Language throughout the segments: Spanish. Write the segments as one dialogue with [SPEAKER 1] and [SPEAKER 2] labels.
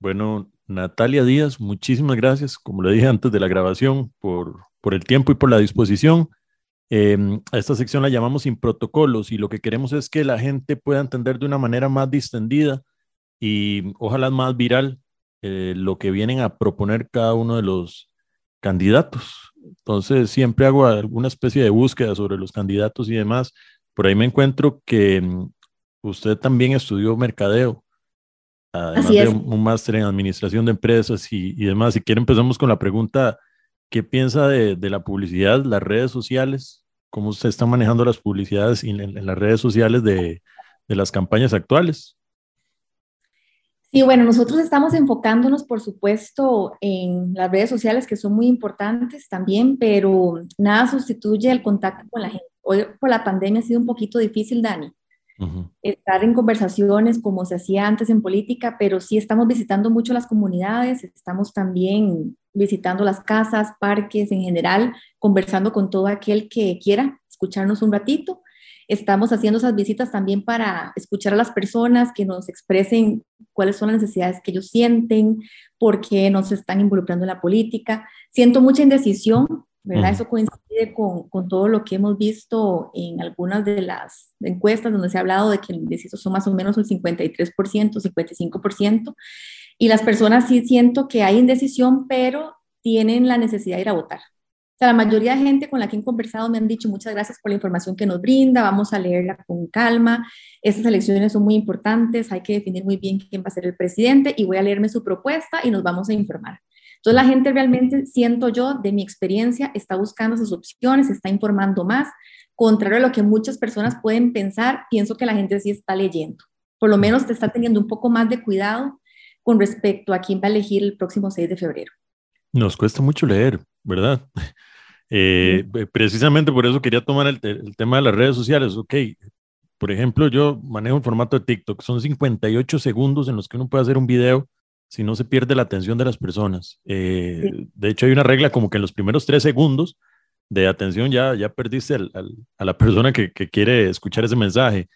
[SPEAKER 1] Bueno, Natalia Díaz, muchísimas gracias, como le dije antes de la grabación, por, por el tiempo y por la disposición. Em, a esta sección la llamamos sin protocolos y lo que queremos es que la gente pueda entender de una manera más distendida y ojalá más viral eh, lo que vienen a proponer cada uno de los candidatos. Entonces siempre hago alguna especie de búsqueda sobre los candidatos y demás. Por ahí me encuentro que mm, usted también estudió mercadeo, además de un, máster en administración de empresas y, demás. Si quiere empezamos con la pregunta, ¿qué piensa de, la publicidad, las redes sociales? ¿Cómo usted está manejando las publicidades en, las redes sociales de las campañas actuales?
[SPEAKER 2] Sí, bueno, nosotros estamos enfocándonos, por supuesto, en las redes sociales que son muy importantes también, pero nada sustituye el contacto con la gente. Hoy por la pandemia ha sido un poquito difícil, Dani, estar en conversaciones como se hacía antes en política, pero sí estamos visitando mucho las comunidades, estamos también visitando las casas, parques en general, conversando con todo aquel que quiera escucharnos un ratito Estamos haciendo esas visitas también para escuchar a las personas que nos expresen cuáles son las necesidades que ellos sienten, por qué no se están involucrando en la política. Siento mucha indecisión, ¿verdad? Eso coincide con, con, todo lo que hemos visto en algunas de las encuestas donde se ha hablado de que el indeciso son más o menos el 53%, 55%. Y las personas sí siento que hay indecisión, pero tienen la necesidad de ir a votar sea, la mayoría de gente con la que he conversado me han dicho muchas gracias por la información que nos brinda, vamos a leerla con calma, estas elecciones son muy importantes, hay que definir muy bien quién va a ser el presidente y voy a leerme su propuesta y nos vamos a informar. Entonces la gente realmente, siento yo, de mi experiencia, está buscando sus opciones, está informando más, contrario a lo que muchas personas pueden pensar, pienso que la gente sí está leyendo, por lo menos te está teniendo un poco más de cuidado con respecto a quién va a elegir el próximo 6 de febrero.
[SPEAKER 1] Nos cuesta mucho leer, ¿verdad? Eh, precisamente por eso quería tomar el, tema de las redes sociales. Ok, por ejemplo, yo manejo un formato de TikTok, son 58 segundos en los que uno puede hacer un video si no se pierde la atención de las personas. Eh, de hecho, hay una regla como que en los primeros tres segundos de atención ya, ya perdiste a la persona que, quiere escuchar ese mensaje.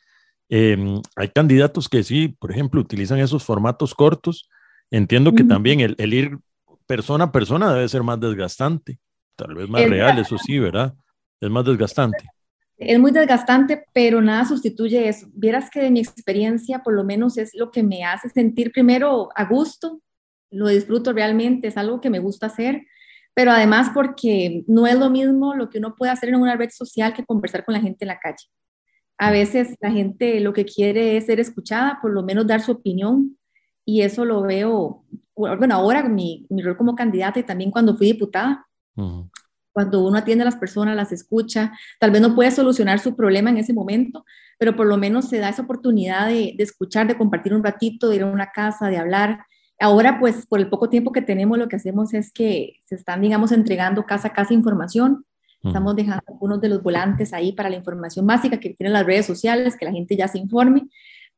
[SPEAKER 1] Em, hay candidatos que sí, por ejemplo, utilizan esos formatos cortos. Entiendo que también el, el, ir persona a persona debe ser más desgastante. Tal vez más real, eso sí, ¿verdad? Es más desgastante.
[SPEAKER 2] Es muy desgastante, pero nada sustituye eso. Vieras que de mi experiencia, por lo menos es lo que me hace sentir primero a gusto, lo disfruto realmente, es algo que me gusta hacer, pero además porque no es lo mismo lo que uno puede hacer en una red social que conversar con la gente en la calle. A veces la gente lo que quiere es ser escuchada, por lo menos dar su opinión, y eso lo veo, bueno, ahora mi, mi rol como candidata y también cuando fui diputada, cuando uno atiende a las personas, las escucha, tal vez no puede solucionar su problema en ese momento, pero por lo menos se da esa oportunidad de, escuchar, de compartir un ratito, de ir a una casa, de hablar. Ahora, pues, por el poco tiempo que tenemos, lo que hacemos es que se están, digamos, entregando casa a casa información. Estamos dejando algunos de los volantes ahí para la información básica que tienen las redes sociales, que la gente ya se informe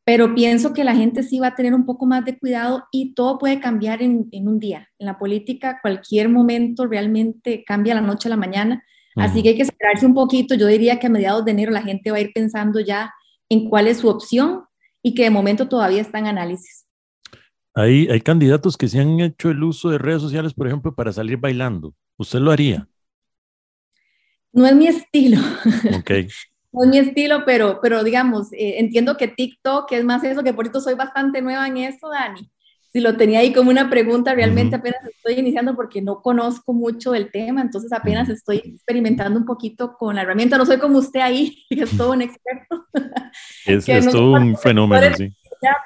[SPEAKER 2] pero pienso que la gente sí va a tener un poco más de cuidado y todo puede cambiar en, un día. En la política, cualquier momento realmente cambia la noche a la mañana, así que hay que esperarse un poquito. Yo diría que a mediados de enero la gente va a ir pensando ya en cuál es su opción y que de momento todavía está en análisis.
[SPEAKER 1] Hay, hay candidatos que se han hecho el uso de redes sociales, por ejemplo, para salir bailando. ¿Usted lo haría?
[SPEAKER 2] No es mi estilo. Ok. no es mi estilo, pero, pero digamos, eh, entiendo que TikTok es más eso, que por esto soy bastante nueva en eso, Dani. Si lo tenía ahí como una pregunta, realmente apenas estoy iniciando porque no conozco mucho el tema, entonces apenas estoy experimentando un poquito con la herramienta. No soy como usted ahí, que es todo un experto.
[SPEAKER 1] Es, es todo un fenómeno, sí.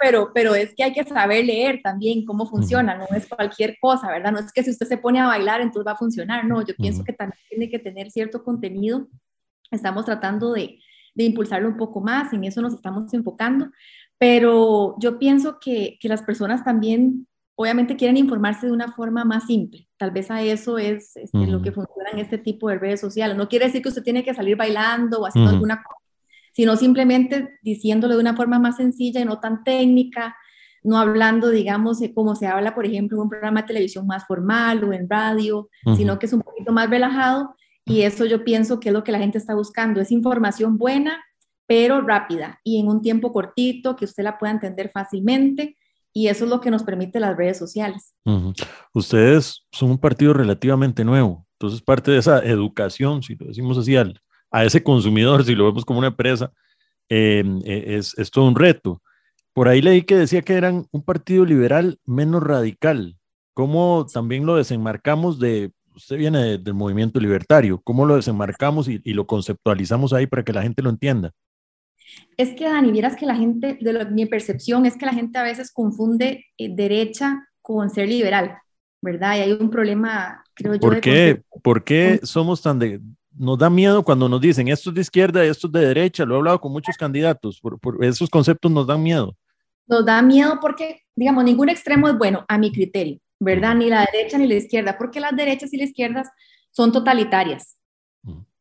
[SPEAKER 2] Pero, pero es que hay que saber leer también cómo funciona, no es cualquier cosa, ¿verdad? No es que si usted se pone a bailar, entonces va a funcionar, no, yo pienso que también tiene que tener cierto contenido Estamos tratando de, impulsarlo un poco más, en eso nos estamos enfocando, pero yo pienso que, las personas también obviamente quieren informarse de una forma más simple. Tal vez a eso es, este, lo que funciona en este tipo de redes sociales. No quiere decir que usted tiene que salir bailando o haciendo alguna cosa, sino simplemente diciéndolo de una forma más sencilla y no tan técnica, no hablando, digamos, como se habla, por ejemplo, en un programa de televisión más formal o en radio, sino que es un poquito más relajado y eso yo pienso que es lo que la gente está buscando, es información buena, pero rápida y en un tiempo cortito que usted la pueda entender fácilmente. Y eso es lo que nos permite las redes sociales.
[SPEAKER 1] Ustedes son un partido relativamente nuevo, entonces parte de esa educación, si lo decimos así, a ese consumidor, si lo vemos como una empresa, eh, e, es, es todo un reto. Por ahí leí que decía que eran un partido liberal menos radical. ¿Cómo también lo desenmarcamos de, usted viene del movimiento libertario, cómo lo desenmarcamos y, lo conceptualizamos ahí para que la gente lo entienda?
[SPEAKER 2] Es que, Dani, vieras que la gente, de mi percepción es que la gente a veces confunde eh, derecha con ser liberal, ¿verdad? Y hay un problema, creo yo.
[SPEAKER 1] ¿Por qué? ¿Por qué somos tan de, nos da miedo cuando nos dicen esto es de izquierda y esto es de derecha? Lo he hablado con muchos candidatos, por esos conceptos nos dan miedo.
[SPEAKER 2] Nos da miedo porque, digamos, ningún extremo es bueno a mi criterio, ¿verdad? Ni la derecha ni la izquierda, porque las derechas y las izquierdas son totalitarias.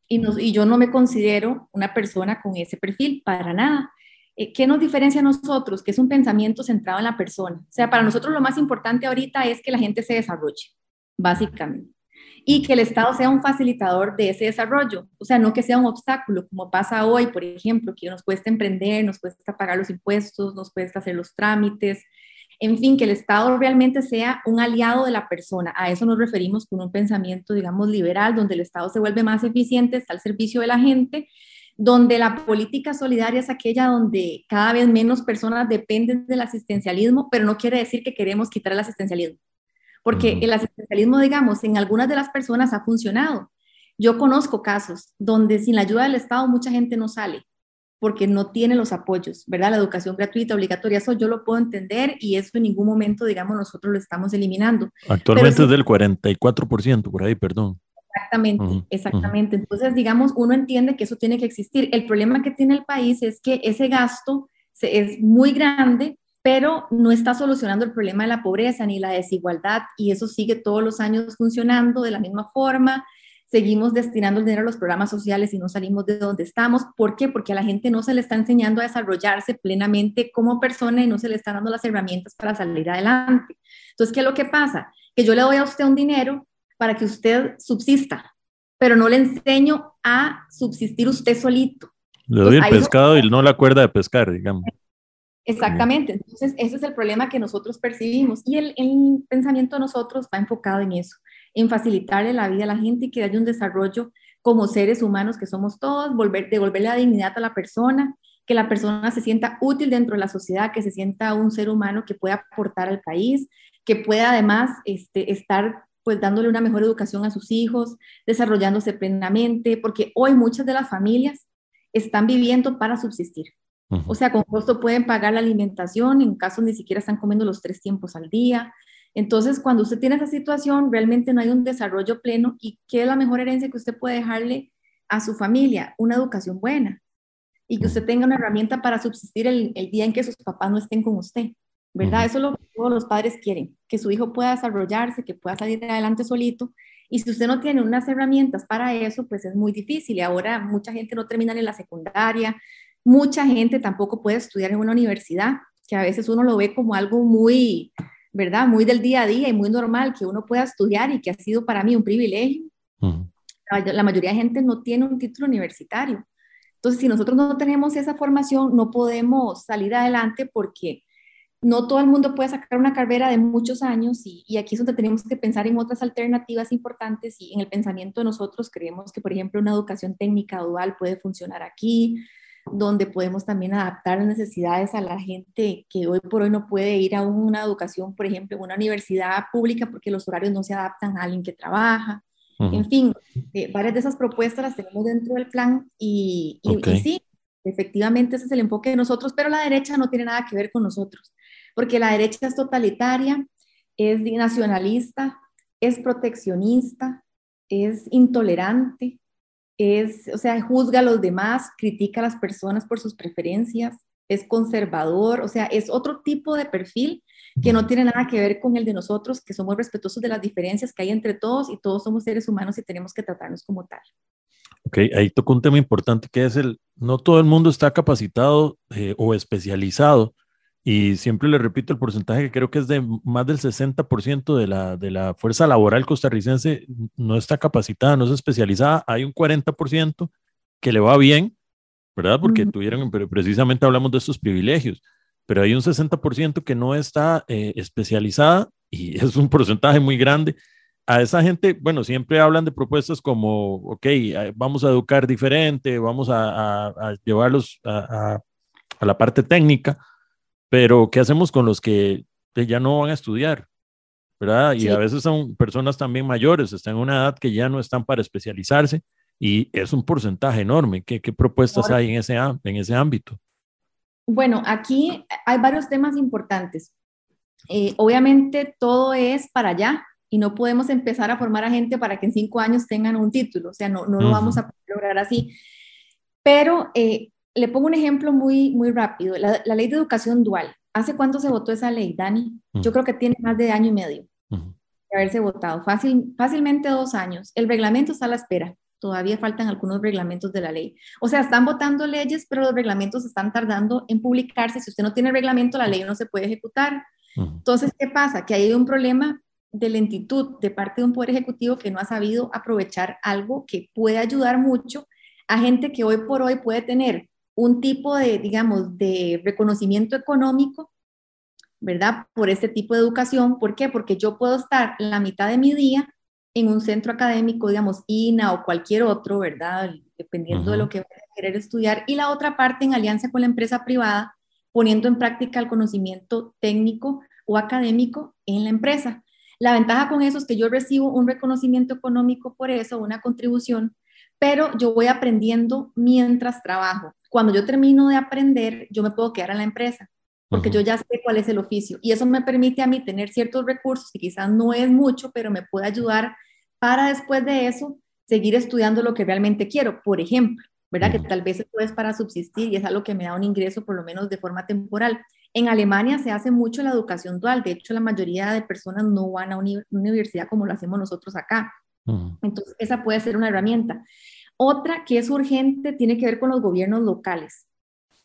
[SPEAKER 2] Y, y yo no me considero una persona con ese perfil, para nada. Eh, ¿Qué nos diferencia a nosotros? Que es un pensamiento centrado en la persona. O sea, para nosotros lo más importante ahorita es que la gente se desarrolle, básicamente y que el Estado sea un facilitador de ese desarrollo, o sea, no que sea un obstáculo, como pasa hoy, por ejemplo, que nos cuesta emprender, nos cuesta pagar los impuestos, nos cuesta hacer los trámites, en fin, que el Estado realmente sea un aliado de la persona. A eso nos referimos con un pensamiento, digamos, liberal, donde el Estado se vuelve más eficiente, está al servicio de la gente, donde la política solidaria es aquella donde cada vez menos personas dependen del asistencialismo, pero no quiere decir que queremos quitar el asistencialismo porque el asistencialismo, digamos, en algunas de las personas ha funcionado. Yo conozco casos donde sin la ayuda del Estado mucha gente no sale porque no tiene los apoyos, ¿verdad? La educación gratuita, obligatoria, eso yo lo puedo entender y eso en ningún momento, digamos, nosotros lo estamos eliminando.
[SPEAKER 1] Actualmente es del 44%, por ahí, perdón.
[SPEAKER 2] Exactamente, exactamente. Entonces, digamos, uno entiende que eso tiene que existir. El problema que tiene el país es que ese gasto es muy grande pero no está solucionando el problema de la pobreza ni la desigualdad y eso sigue todos los años funcionando de la misma forma. Seguimos destinando el dinero a los programas sociales y no salimos de donde estamos. ¿Por qué? Porque a la gente no se le está enseñando a desarrollarse plenamente como persona y no se le están dando las herramientas para salir adelante. Entonces, ¿qué es lo que pasa? Que yo le doy a usted un dinero para que usted subsista, pero no le enseño a subsistir usted solito.
[SPEAKER 1] Le doy el pescado y no la cuerda de pescar, digamos.
[SPEAKER 2] Exactamente, entonces ese es el problema que nosotros percibimos y el, pensamiento de nosotros va enfocado en eso, en facilitarle la vida a la gente y que haya un desarrollo como seres humanos que somos todos, volver, devolverle la dignidad a la persona, que la persona se sienta útil dentro de la sociedad, que se sienta un ser humano que pueda aportar al país, que pueda además este, estar pues dándole una mejor educación a sus hijos, desarrollándose plenamente, porque hoy muchas de las familias están viviendo para subsistir. O sea, con costo pueden pagar la alimentación, en caso ni siquiera están comiendo los tres tiempos al día. Entonces, cuando usted tiene esa situación, realmente no hay un desarrollo pleno. ¿Y qué es la mejor herencia que usted puede dejarle a su familia? Una educación buena. Y que usted tenga una herramienta para subsistir el, día en que sus papás no estén con usted. ¿Verdad? Eso es lo que todos los padres quieren, que su hijo pueda desarrollarse, que pueda salir adelante solito. Y si usted no tiene unas herramientas para eso, pues es muy difícil. Y ahora mucha gente no termina en la secundaria, Mucha gente tampoco puede estudiar en una universidad, que a veces uno lo ve como algo muy, ¿verdad? Muy del día a día y muy normal que uno pueda estudiar y que ha sido para mí un privilegio. la, mayoría de gente no tiene un título universitario. Entonces, si nosotros no tenemos esa formación, no podemos salir adelante porque no todo el mundo puede sacar una carrera de muchos años y, y, aquí es donde tenemos que pensar en otras alternativas importantes y en el pensamiento de nosotros creemos que, por ejemplo, una educación técnica dual puede funcionar aquí, donde podemos también adaptar las necesidades a la gente que hoy por hoy no puede ir a una educación, por ejemplo, en una universidad pública porque los horarios no se adaptan a alguien que trabaja. En fin, eh, varias de esas propuestas las tenemos dentro del plan y, y, sí, efectivamente ese es el enfoque de nosotros, pero la derecha no tiene nada que ver con nosotros, porque la derecha es totalitaria, es nacionalista, es proteccionista, es intolerante, es, o sea, juzga a los demás, critica a las personas por sus preferencias, es conservador, o sea, es otro tipo de perfil que no tiene nada que ver con el de nosotros, que somos respetuosos de las diferencias que hay entre todos y todos somos seres humanos y tenemos que tratarnos como tal.
[SPEAKER 1] Ok, ahí tocó un tema importante que es el, no todo el mundo está capacitado eh, o especializado y siempre le repito el porcentaje que creo que es de más del 60% de la, de la fuerza laboral costarricense no está capacitada, no es especializada. Hay un 40% que le va bien, ¿verdad? Porque tuvieron, pero precisamente hablamos de estos privilegios. pero hay un 60% que no está eh, especializada y es un porcentaje muy grande. A esa gente, bueno, siempre hablan de propuestas como, ok, vamos a educar diferente, vamos a, a, llevarlos a, a, la parte técnica, pero ¿qué hacemos con los que ya no van a estudiar? ¿Verdad? Y a veces son personas también mayores, están en una edad que ya no están para especializarse y es un porcentaje enorme. ¿Qué, qué propuestas hay en ese, en ese ámbito?
[SPEAKER 2] Bueno, aquí hay varios temas importantes. Eh, obviamente todo es para allá y no podemos empezar a formar a gente para que en cinco años tengan un título, o sea, no, no lo vamos a lograr así. Pero eh, le pongo un ejemplo muy, muy rápido, la, ley de educación dual. ¿Hace cuánto se votó esa ley, Dani? Yo creo que tiene más de año y medio de haberse votado, Fácil, fácilmente dos años. El reglamento está a la espera todavía faltan algunos reglamentos de la ley. O sea, están votando leyes, pero los reglamentos están tardando en publicarse. Si usted no tiene reglamento, la ley no se puede ejecutar. Entonces, ¿qué pasa? Que hay un problema de lentitud de parte de un poder ejecutivo que no ha sabido aprovechar algo que puede ayudar mucho a gente que hoy por hoy puede tener un tipo de, digamos, de reconocimiento económico, ¿verdad? Por este tipo de educación. ¿Por qué? Porque yo puedo estar la mitad de mi día en un centro académico, digamos, INA o cualquier otro, ¿verdad? Dependiendo de lo que a querer estudiar. Y la otra parte en alianza con la empresa privada, poniendo en práctica el conocimiento técnico o académico en la empresa. La ventaja con eso es que yo recibo un reconocimiento económico por eso, una contribución, pero yo voy aprendiendo mientras trabajo. Cuando yo termino de aprender, yo me puedo quedar en la empresa porque yo ya sé cuál es el oficio y eso me permite a mí tener ciertos recursos que quizás no es mucho, pero me puede ayudar para después de eso seguir estudiando lo que realmente quiero. Por ejemplo, ¿verdad? Que tal vez esto es para subsistir y es algo que me da un ingreso por lo menos de forma temporal. En Alemania se hace mucho la educación dual, de hecho la mayoría de personas no van a una universidad como lo hacemos nosotros acá. Entonces, esa puede ser una herramienta. Otra que es urgente tiene que ver con los gobiernos locales,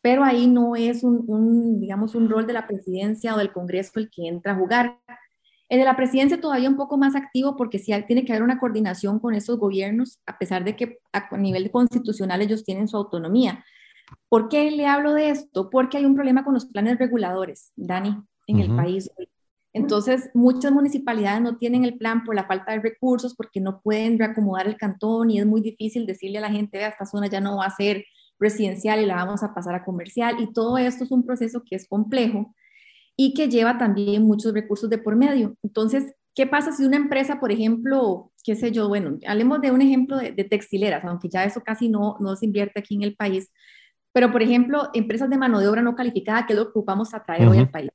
[SPEAKER 2] pero ahí no es un, un digamos, un rol de la presidencia o del Congreso el que entra a jugar. El de la presidencia todavía un poco más activo porque sí tiene que haber una coordinación con esos gobiernos, a pesar de que a nivel constitucional ellos tienen su autonomía. ¿Por qué le hablo de esto? Porque hay un problema con los planes reguladores, Dani, en el país. Entonces, muchas municipalidades no tienen el plan por la falta de recursos, porque no pueden reacomodar el cantón y es muy difícil decirle a la gente, vea, esta zona ya no va a ser residencial y la vamos a pasar a comercial. Y todo esto es un proceso que es complejo y que lleva también muchos recursos de por medio. Entonces, ¿qué pasa si una empresa, por ejemplo, qué sé yo, bueno, hablemos de un ejemplo de, textileras, aunque ya eso casi no, no se invierte aquí en el país, pero por ejemplo, empresas de mano de obra no calificada, que es lo que ocupamos a traer hoy al país,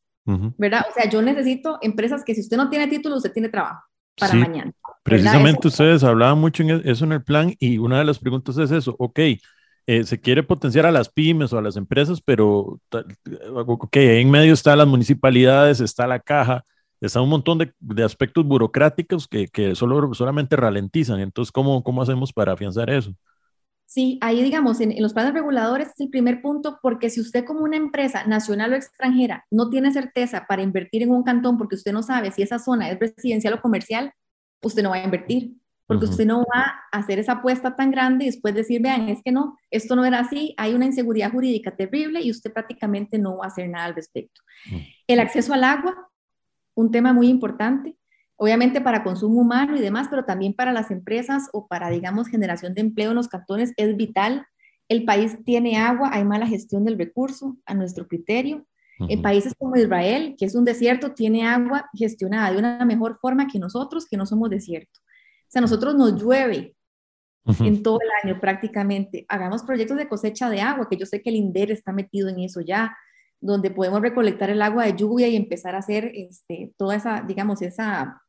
[SPEAKER 2] ¿verdad? O sea, yo necesito empresas que si usted no tiene título, usted tiene trabajo para mañana.
[SPEAKER 1] Precisamente ustedes hablaban mucho en e, eso en el plan y una de las preguntas es eso, ok, eh, se quiere potenciar a las pymes o a las empresas, pero que en medio están las municipalidades, está la caja, está un montón de, de aspectos burocráticos que, que, solo, solamente ralentizan. Entonces, ¿cómo, ¿cómo hacemos para afianzar eso?
[SPEAKER 2] Sí, ahí digamos, en, en, los planes reguladores es el primer punto, porque si usted como una empresa nacional o extranjera no tiene certeza para invertir en un cantón porque usted no sabe si esa zona es residencial o comercial, usted no va a invertir porque usted no va a hacer esa apuesta tan grande y después decir, vean, es que no, esto no era así, hay una inseguridad jurídica terrible y usted prácticamente no va a hacer nada al respecto. El acceso al agua, un tema muy importante, obviamente para consumo humano y demás, pero también para las empresas o para, digamos, generación de empleo en los cantones es vital. El país tiene agua, hay mala gestión del recurso a nuestro criterio. En países como Israel, que es un desierto, tiene agua gestionada de una mejor forma que nosotros, que no somos desierto. O sea, nosotros nos llueve en todo el año prácticamente. Hagamos proyectos de cosecha de agua, que yo sé que el INDER está metido en eso ya, donde podemos recolectar el agua de lluvia y empezar a hacer este, toda esa, digamos, esa,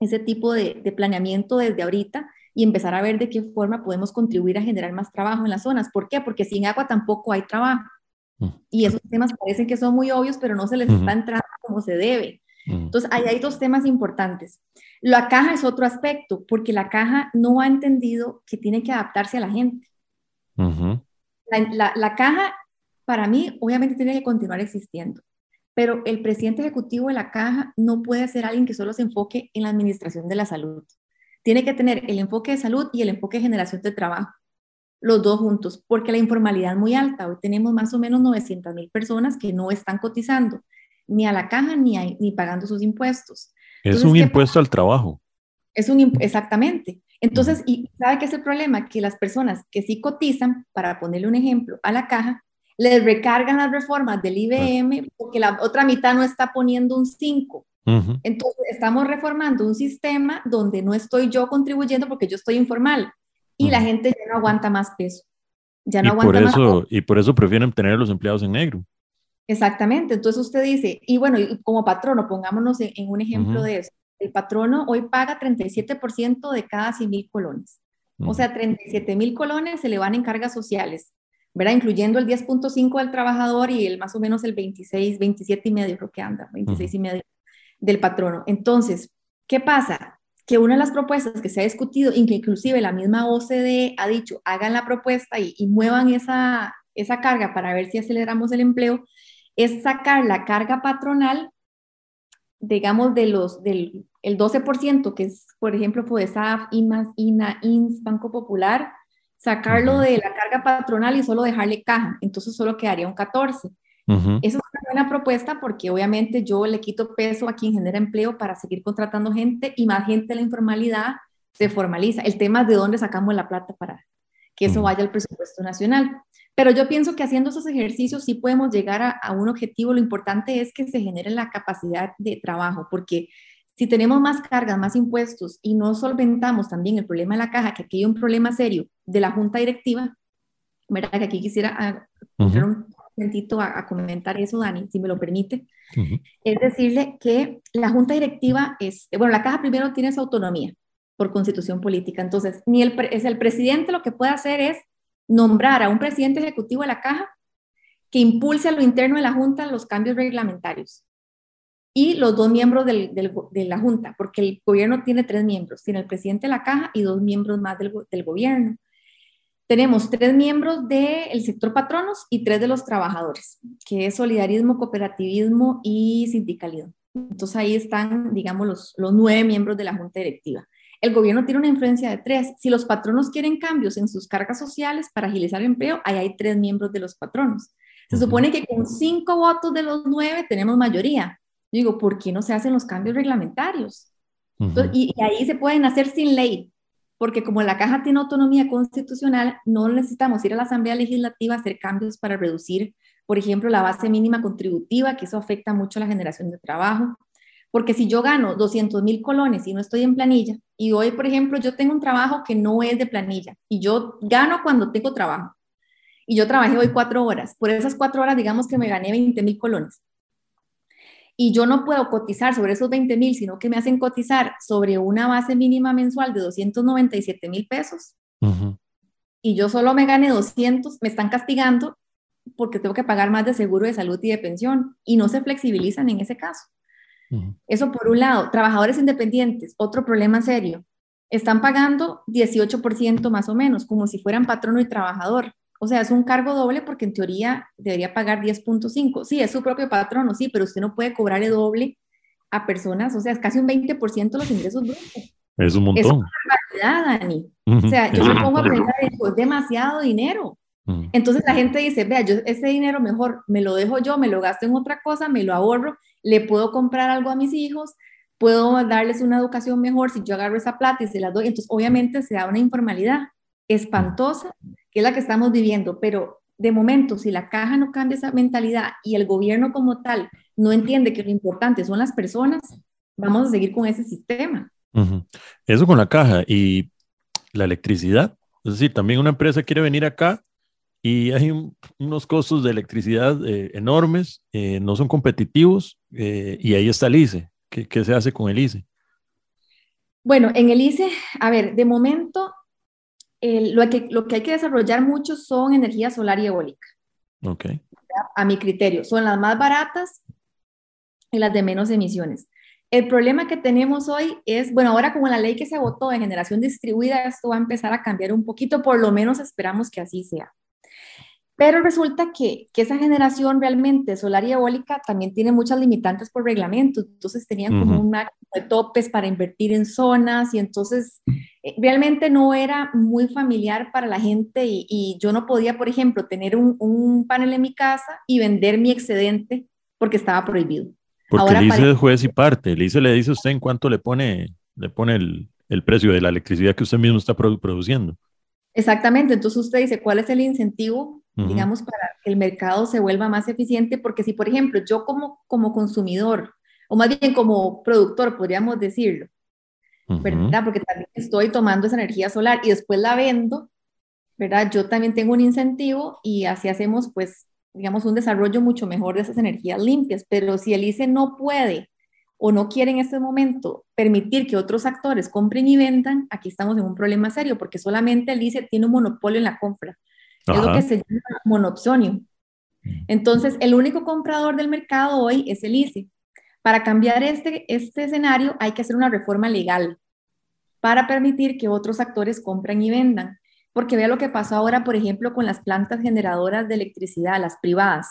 [SPEAKER 2] ese tipo de, de planeamiento desde ahorita y empezar a ver de qué forma podemos contribuir a generar más trabajo en las zonas. ¿Por qué? Porque sin agua tampoco hay trabajo. Y esos temas parecen que son muy obvios, pero no se les está entrando como se debe. Entonces, ahí hay dos temas importantes. La caja es otro aspecto, porque la caja no ha entendido que tiene que adaptarse a la gente. la, caja, para mí, obviamente tiene que continuar existiendo, pero el presidente ejecutivo de la caja no puede ser alguien que solo se enfoque en la administración de la salud. Tiene que tener el enfoque de salud y el enfoque de generación de trabajo. los dos juntos, porque la informalidad es muy alta. Hoy tenemos más o menos 900 mil personas que no están cotizando ni a la caja ni, ni pagando sus impuestos.
[SPEAKER 1] Es un impuesto al trabajo.
[SPEAKER 2] Es un exactamente. Entonces, ¿y sabe qué es el problema? Que las personas que sí cotizan, para ponerle un ejemplo, a la caja, les recargan las reformas del IBM porque la otra mitad no está poniendo un 5. Entonces, estamos reformando un sistema donde no estoy yo contribuyendo porque yo estoy informal y la gente ya no aguanta más peso.
[SPEAKER 1] Ya no y aguanta por eso, Y por eso prefieren tener a los empleados en negro.
[SPEAKER 2] Exactamente. Entonces usted dice, y bueno, como patrono, pongámonos en, un ejemplo de eso. El patrono hoy paga 37% de cada 100 mil colones. O sea, 37 mil colones se le van en cargas sociales, ¿verdad? Incluyendo el 10.5 del trabajador y el más o menos el 26, 27 y medio, creo que anda, 26 y medio del patrono. Entonces, ¿qué pasa? Que una de las propuestas que se ha discutido, inclusive la misma OCDE ha dicho, hagan la propuesta y, muevan esa, esa carga para ver si aceleramos el empleo, es sacar la carga patronal, digamos, de los, del el 12%, que es, por ejemplo, FODESAF, IMAS, INA, INS, Banco Popular, sacarlo de la carga patronal y solo dejarle caja, entonces solo quedaría un 14. Esa es una buena propuesta porque obviamente yo le quito peso a quien genera empleo para seguir contratando gente y más gente de la informalidad se formaliza. El tema es de dónde sacamos la plata para que eso vaya al presupuesto nacional. Pero yo pienso que haciendo esos ejercicios sí podemos llegar a, a un objetivo. Lo importante es que se genere la capacidad de trabajo, porque si tenemos más cargas, más impuestos y no solventamos también el problema de la caja, que aquí hay un problema serio de la junta directiva, ¿verdad? Que aquí quisiera ah, un momentito a, comentar eso, Dani, si me lo permite. Es decirle que la junta directiva es, bueno, la caja primero tiene su autonomía por constitución política, entonces ni el, es el presidente lo que puede hacer es nombrar a un presidente ejecutivo de la caja que impulse a lo interno de la junta los cambios reglamentarios y los dos miembros del, de la Junta, porque el gobierno tiene tres miembros, tiene el presidente de la caja y dos miembros más del, del gobierno. Tenemos tres miembros del sector patronos y tres de los trabajadores, que es solidarismo, cooperativismo y sindicalismo. Entonces ahí están, digamos, los, los nueve miembros de la Junta Directiva. El gobierno tiene una influencia de tres. Si los patronos quieren cambios en sus cargas sociales para agilizar el empleo, ahí hay tres miembros de los patronos. Se supone que con cinco votos de los nueve tenemos mayoría, digo, ¿por qué no se hacen los cambios reglamentarios? y, ahí se pueden hacer sin ley, porque como la caja tiene autonomía constitucional, no necesitamos ir a la Asamblea Legislativa a hacer cambios para reducir, por ejemplo, la base mínima contributiva, que eso afecta mucho a la generación de trabajo. Porque si yo gano 200 mil colones y no estoy en planilla, y hoy, por ejemplo, yo tengo un trabajo que no es de planilla, y yo gano cuando tengo trabajo, y yo trabajé hoy cuatro horas, por esas cuatro horas, digamos que me gané 20 mil colones y yo no puedo cotizar sobre esos 20 mil, sino que me hacen cotizar sobre una base mínima mensual de 297 mil pesos, y yo solo me gané 200, me están castigando porque tengo que pagar más de seguro de salud y de pensión, y no se flexibilizan en ese caso. Eso por un lado. Trabajadores independientes, otro problema serio. Están pagando 18% más o menos, como si fueran patrono y trabajador. O sea, es un cargo doble porque en teoría debería pagar 10.5. Sí, es su propio patrono, sí, pero usted no puede cobrar el doble a personas, o sea, es casi un 20% de los ingresos brutos.
[SPEAKER 1] Es un montón. Es una
[SPEAKER 2] barbaridad, Dani. O sea, yo me pongo a pensar, es demasiado dinero. Entonces la gente dice, vea, yo ese dinero mejor me lo dejo yo, me lo gasto en otra cosa, me lo ahorro, le puedo comprar algo a mis hijos, puedo darles una educación mejor si yo agarro esa plata y se la doy. Entonces, obviamente se da una informalidad espantosa que es la que estamos viviendo, pero de momento, si la caja no cambia esa mentalidad y el gobierno como tal no entiende que lo importante son las personas, vamos a seguir con ese sistema.
[SPEAKER 1] Eso con la caja y la electricidad. Es decir, también una empresa quiere venir acá y hay unos costos de electricidad eh, enormes, eh, no son competitivos eh, y ahí está el ICE. ¿Qué, ¿Qué, se hace con el ICE?
[SPEAKER 2] Bueno, en el ICE, a ver, de momento lo, que, lo que hay que desarrollar mucho son energía solar y eólica.
[SPEAKER 1] Ok.
[SPEAKER 2] A mi criterio, son las más baratas y las de menos emisiones. El problema que tenemos hoy es, bueno, ahora como la ley que se votó de generación distribuida, esto va a empezar a cambiar un poquito, por lo menos esperamos que así sea. Pero resulta que, que, esa generación realmente solar y eólica también tiene muchas limitantes por reglamento. Entonces tenían como un de topes para invertir en zonas y entonces eh, realmente no era muy familiar para la gente y, yo no podía, por ejemplo, tener un, panel en mi casa y vender mi excedente porque estaba prohibido.
[SPEAKER 1] Porque Ahora, el ICE es juez y parte. El ICE le dice usted en cuánto le pone, le pone el, el precio de la electricidad que usted mismo está produciendo.
[SPEAKER 2] Exactamente. Entonces usted dice, ¿cuál es el incentivo, digamos, para que el mercado se vuelva más eficiente? Porque si, por ejemplo, yo como, como consumidor, o más bien como productor, podríamos decirlo, ¿verdad? Porque también estoy tomando esa energía solar y después la vendo, ¿verdad? Yo también tengo un incentivo y así hacemos, pues, digamos, un desarrollo mucho mejor de esas energías limpias. Pero si el ICE no puede o no quiere en este momento permitir que otros actores compren y vendan, aquí estamos en un problema serio, porque solamente el ICE tiene un monopolio en la compra. Es lo que se llama monopsonio. Entonces, el único comprador del mercado hoy es el ICE. Para cambiar este, este escenario hay que hacer una reforma legal para permitir que otros actores compren y vendan. Porque vea lo que pasó ahora, por ejemplo, con las plantas generadoras de electricidad, las privadas.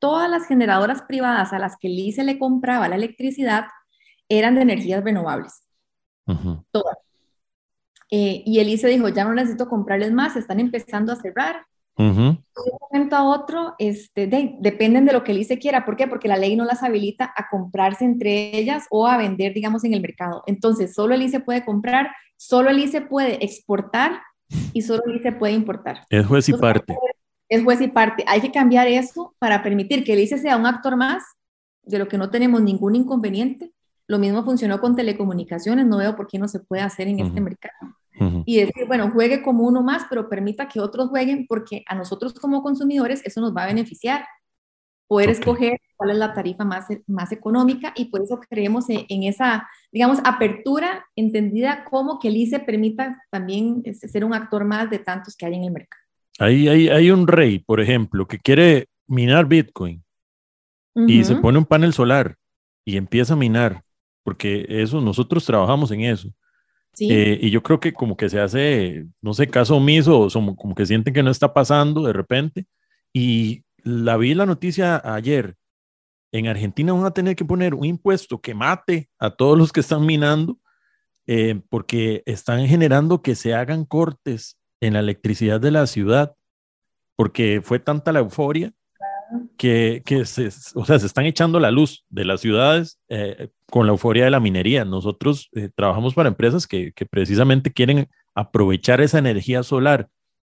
[SPEAKER 2] Todas las generadoras privadas a las que el ICE le compraba la electricidad eran de energías renovables. Todas. Eh, y el ICE dijo, ya no necesito comprarles más, están empezando a cerrar. De un momento a otro, este, dependen de lo que el ICE quiera. ¿Por qué? Porque la ley no las habilita a comprarse entre ellas o a vender, digamos, en el mercado. Entonces, solo el ICE puede comprar, solo el ICE puede exportar y solo el ICE puede importar.
[SPEAKER 1] Es juez y parte.
[SPEAKER 2] Es juez y parte. Hay que cambiar eso para permitir que el ICE sea un actor más, de lo que no tenemos ningún inconveniente. Lo mismo funcionó con telecomunicaciones, no veo por qué no se puede hacer en este mercado. Y decir, bueno, juegue como uno más, pero permita que otros jueguen porque a nosotros como consumidores eso nos va a beneficiar. Poder escoger cuál es la tarifa más, más económica y por eso creemos en, esa, digamos, apertura entendida como que el ICE permita también ser un actor más de tantos que hay en el mercado.
[SPEAKER 1] Ahí hay, hay un rey, por ejemplo, que quiere minar Bitcoin y se pone un panel solar y empieza a minar, porque eso, nosotros trabajamos en eso. Eh, y yo creo que como que se hace, no sé, caso omiso, o como, que sienten que no está pasando de repente. Y la vi la noticia ayer. En Argentina van a tener que poner un impuesto que mate a todos los que están minando, eh, porque están generando que se hagan cortes en la electricidad de la ciudad, porque fue tanta la euforia que, que se, o sea, se están echando la luz de las ciudades eh, con la euforia de la minería. Nosotros eh, trabajamos para empresas que, que, precisamente quieren aprovechar esa energía solar,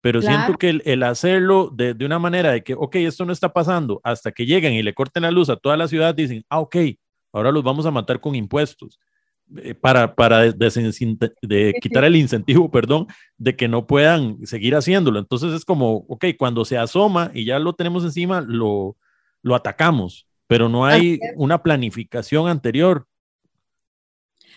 [SPEAKER 1] pero siento que el, el hacerlo de, de, una manera de que, ok, esto no está pasando, hasta que lleguen y le corten la luz a toda la ciudad, dicen, ah, ok, ahora los vamos a matar con impuestos. Eh, para, para de, quitar el incentivo, perdón, de que no puedan seguir haciéndolo. Entonces es como, ok, cuando se asoma y ya lo tenemos encima, lo, lo atacamos, pero no hay una planificación anterior.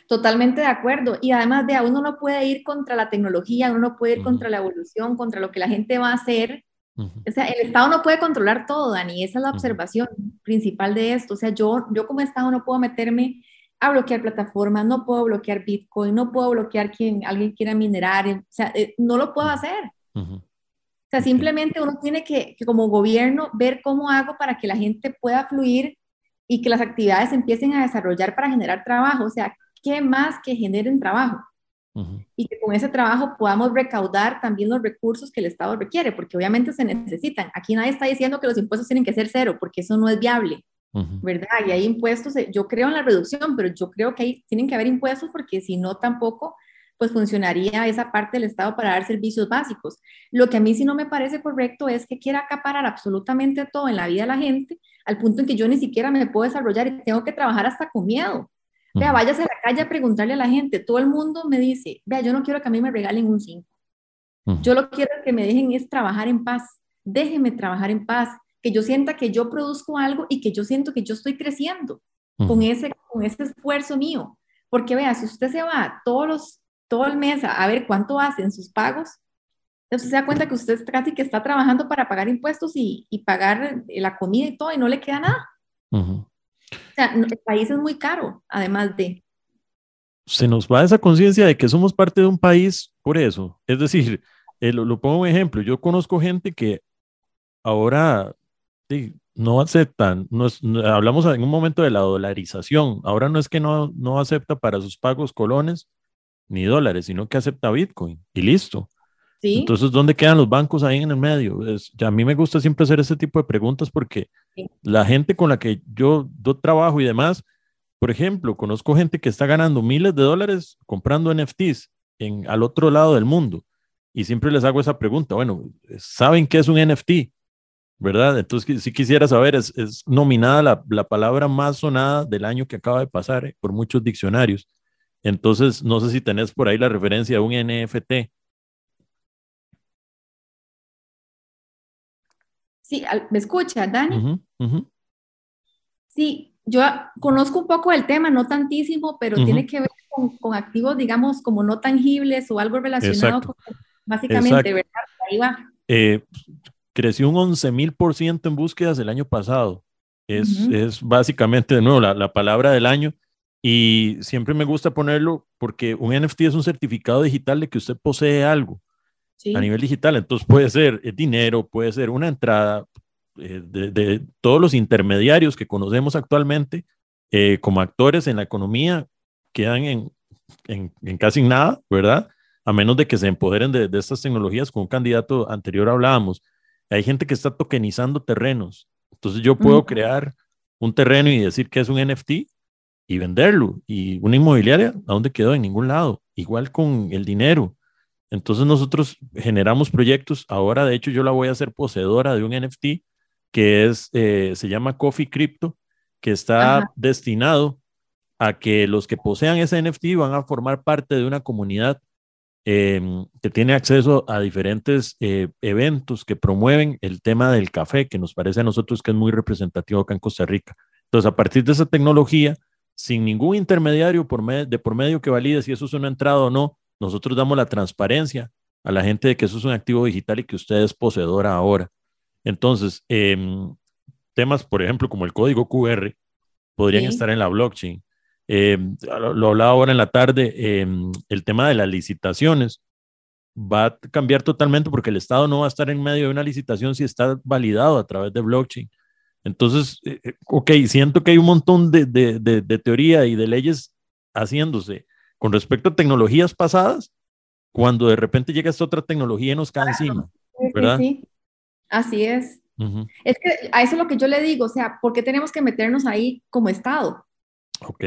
[SPEAKER 2] Totalmente de acuerdo. Y además de uno no puede ir contra la tecnología, uno no puede ir contra la evolución, contra lo que la gente va a hacer. O sea, el Estado no puede controlar todo, Dani. Esa es la observación principal de esto. O sea, yo, yo como Estado no puedo meterme a bloquear plataformas, no puedo bloquear Bitcoin, no puedo bloquear quien alguien quiera minerar, o sea, eh, no lo puedo hacer. O sea, simplemente uno tiene que, que, como gobierno ver cómo hago para que la gente pueda fluir y que las actividades empiecen a desarrollar para generar trabajo. O sea, ¿qué más que generen trabajo? Y que con ese trabajo podamos recaudar también los recursos que el Estado requiere, porque obviamente se necesitan. Aquí nadie está diciendo que los impuestos tienen que ser cero, porque eso no es viable. ¿Verdad? Y hay impuestos, yo creo en la reducción, pero yo creo que ahí tienen que haber impuestos porque si no tampoco, pues funcionaría esa parte del Estado para dar servicios básicos. Lo que a mí sí no me parece correcto es que quiera acaparar absolutamente todo en la vida de la gente, al punto en que yo ni siquiera me puedo desarrollar y tengo que trabajar hasta con miedo. Vea, váyase a la calle a preguntarle a la gente. Todo el mundo me dice, vea, yo no quiero que a mí me regalen un 5. Yo lo quiero que me dejen es trabajar en paz. Déjenme trabajar en paz que yo sienta que yo produzco algo y que yo siento que yo estoy creciendo con, ese, con ese esfuerzo mío. Porque vea, si usted se va todos los, todo el mes a, ver cuánto hacen sus pagos, entonces se da cuenta que usted casi que está trabajando para pagar impuestos y, y pagar la comida y todo y no le queda nada. O sea, el país es muy caro, además de...
[SPEAKER 1] Se nos va esa conciencia de que somos parte de un país por eso. Es decir, eh, lo, lo, pongo un ejemplo, yo conozco gente que ahora no aceptan, hablamos en un momento de la dolarización, ahora no es que no, no acepta para sus pagos colones, ni dólares, sino que acepta Bitcoin y listo. Entonces, ¿dónde quedan los bancos ahí en el medio? Es, a mí me gusta siempre hacer ese tipo de preguntas porque la gente con la que yo, yo trabajo y demás, por ejemplo, conozco gente que está ganando miles de dólares comprando NFTs en, al otro lado del mundo. Y siempre les hago esa pregunta, bueno, ¿saben qué es un NFT? ¿Verdad? Entonces, si quisiera saber, es, nominada la, la, palabra más sonada del año que acaba de pasar eh, por muchos diccionarios. Entonces, no sé si tenés por ahí la referencia de un NFT.
[SPEAKER 2] Sí, ¿me escucha, Dani? Sí, yo conozco un poco el tema, no tantísimo, pero tiene que ver con, activos, digamos, como no tangibles o algo relacionado con, básicamente, ¿verdad? Ahí va.
[SPEAKER 1] Eh, creció un 11 mil por ciento en búsquedas el año pasado. Es, es básicamente, de nuevo, la, la, palabra del año. Y siempre me gusta ponerlo porque un NFT es un certificado digital de que usted posee algo a nivel digital. Entonces puede ser eh, dinero, puede ser una entrada eh, de, todos los intermediarios que conocemos actualmente eh, como actores en la economía, quedan en, en, casi nada, ¿verdad? A menos de que se empoderen de, de estas tecnologías. Con un candidato anterior hablábamos. Hay gente que está tokenizando terrenos. Entonces yo puedo crear un terreno y decir que es un NFT y venderlo. Y una inmobiliaria, ¿a dónde quedó? En ningún lado. Igual con el dinero. Entonces nosotros generamos proyectos. Ahora, de hecho, yo la voy a hacer poseedora de un NFT que es, eh, se llama Coffee Crypto, que está destinado a que los que posean ese NFT van a formar parte de una comunidad em, que tiene acceso a diferentes eh, eventos que promueven el tema del café, que nos parece a nosotros que es muy representativo acá en Costa Rica. Entonces, a partir de esa tecnología, sin ningún intermediario por de por medio que valide si eso es una entrada o no, nosotros damos la transparencia a la gente de que eso es un activo digital y que usted es poseedora ahora. Entonces, em, temas, por ejemplo, como el código QR, podrían estar en la blockchain. Em, lo, hablaba ahora en la tarde, em, el tema de las licitaciones va a cambiar totalmente porque el Estado no va a estar en medio de una licitación si está validado a través de blockchain. Entonces, eh, eh, ok, siento que hay un montón de, de, de teoría y de leyes haciéndose con respecto a tecnologías pasadas, cuando de repente llega esta otra tecnología y nos cae encima, ¿verdad? Sí,
[SPEAKER 2] sí. así es. Es que a eso es lo que yo le digo, o sea, ¿por qué tenemos que meternos ahí como Estado?
[SPEAKER 1] Ok.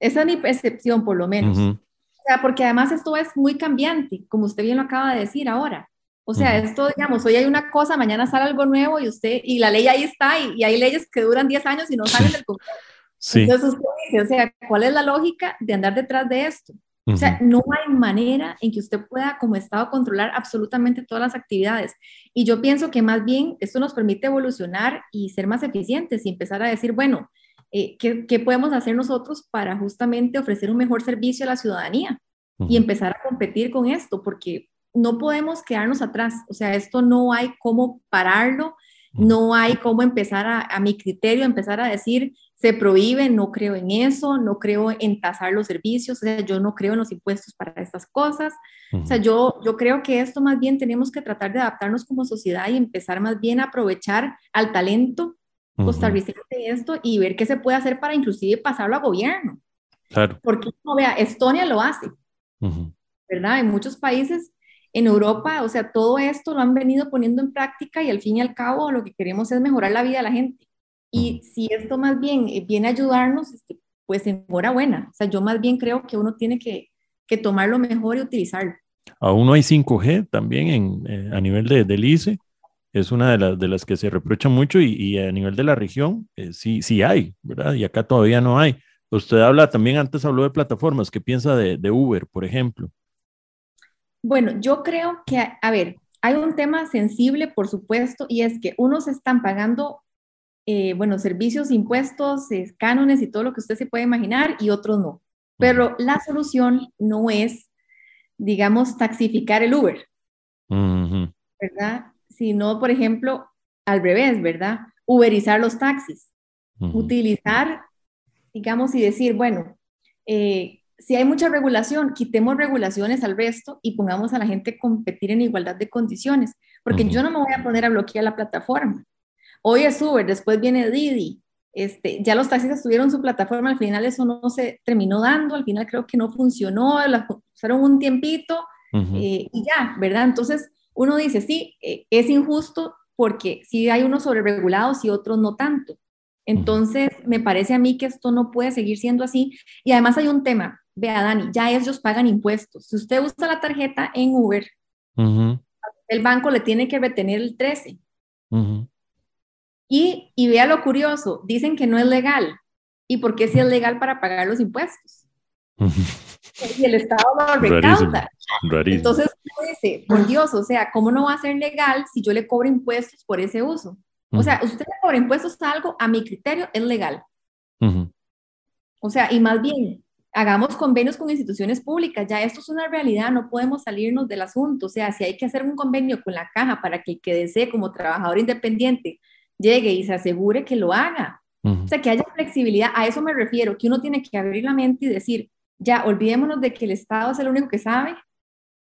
[SPEAKER 2] Esa es mi percepción, por lo menos. O sea, porque además esto es muy cambiante, como usted bien lo acaba de decir ahora. O sea, esto, digamos, hoy hay una cosa, mañana sale algo nuevo y usted, y la ley ahí está, y, hay leyes que duran 10 años y no salen del Congreso. Entonces usted dice, o sea, ¿cuál es la lógica de andar detrás de esto? O sea, no hay manera en que usted pueda como Estado controlar absolutamente todas las actividades. Y yo pienso que más bien esto nos permite evolucionar y ser más eficientes y empezar a decir, bueno, eh, ¿qué, ¿qué, podemos hacer nosotros para justamente ofrecer un mejor servicio a la ciudadanía? Y empezar a competir con esto, porque no podemos quedarnos atrás. O sea, esto no hay cómo pararlo, no hay cómo empezar a, a mi criterio, empezar a decir, se prohíbe, no creo en eso, no creo en tasar los servicios, o sea, yo no creo en los impuestos para estas cosas. O sea, yo, yo creo que esto más bien tenemos que tratar de adaptarnos como sociedad y empezar más bien a aprovechar al talento costarricense de esto y ver qué se puede hacer para inclusive pasarlo a gobierno. Claro. Porque, no, vea, Estonia lo hace, ¿verdad? En muchos países en Europa, o sea, todo esto lo han venido poniendo en práctica y al fin y al cabo lo que queremos es mejorar la vida de la gente. Y si esto más bien eh, viene a ayudarnos, este, pues enhorabuena. O sea, yo más bien creo que uno tiene que, que tomarlo mejor y utilizarlo.
[SPEAKER 1] Aún no hay 5G también en, eh, a nivel de, del ICE. Es una de, las de las que se reprocha mucho y, y a nivel de la región eh, sí, sí hay, ¿verdad? Y acá todavía no hay. Usted habla también, antes habló de plataformas. ¿Qué piensa de, de Uber, por ejemplo?
[SPEAKER 2] Bueno, yo creo que, a ver, hay un tema sensible, por supuesto, y es que unos están pagando eh, bueno, servicios, impuestos, cánones y todo lo que usted se puede imaginar y otros no. Pero la solución no es, digamos, taxificar el Uber, ¿verdad? Sino, por ejemplo, al revés, ¿verdad? Uberizar los taxis. Utilizar, digamos, y decir, bueno, eh, si hay mucha regulación, quitemos regulaciones al resto y pongamos a la gente a competir en igualdad de condiciones, porque yo no me voy a poner a bloquear la plataforma. Hoy es Uber, después viene Didi, Este, ya los taxistas tuvieron su plataforma, al final eso no se terminó dando, al final creo que no funcionó, la usaron un tiempito eh, y ya, ¿verdad? Entonces uno dice, sí, eh, es injusto porque si hay unos sobreregulados y otros no tanto. Entonces, me parece a mí que esto no puede seguir siendo así. Y además hay un tema, vea Dani, ya ellos pagan impuestos. Si usted usa la tarjeta en Uber, el banco le tiene que retener el 13. y, y vea lo curioso, dicen que no es legal. ¿Y por qué si es legal para pagar los impuestos? Y el Estado lo recauda. Entonces, dice, por Dios, o sea, ¿cómo no va a ser legal si yo le cobro impuestos por ese uso? O sea, usted le cobra impuestos a algo, a mi criterio, es legal. O sea, y más bien, hagamos convenios con instituciones públicas, ya esto es una realidad, no podemos salirnos del asunto, o sea, si hay que hacer un convenio con la caja para que el que desee como trabajador independiente llegue y se asegure que lo haga, o sea, que haya flexibilidad, a eso me refiero, que uno tiene que abrir la mente y decir, ya olvidémonos de que el Estado es el único que sabe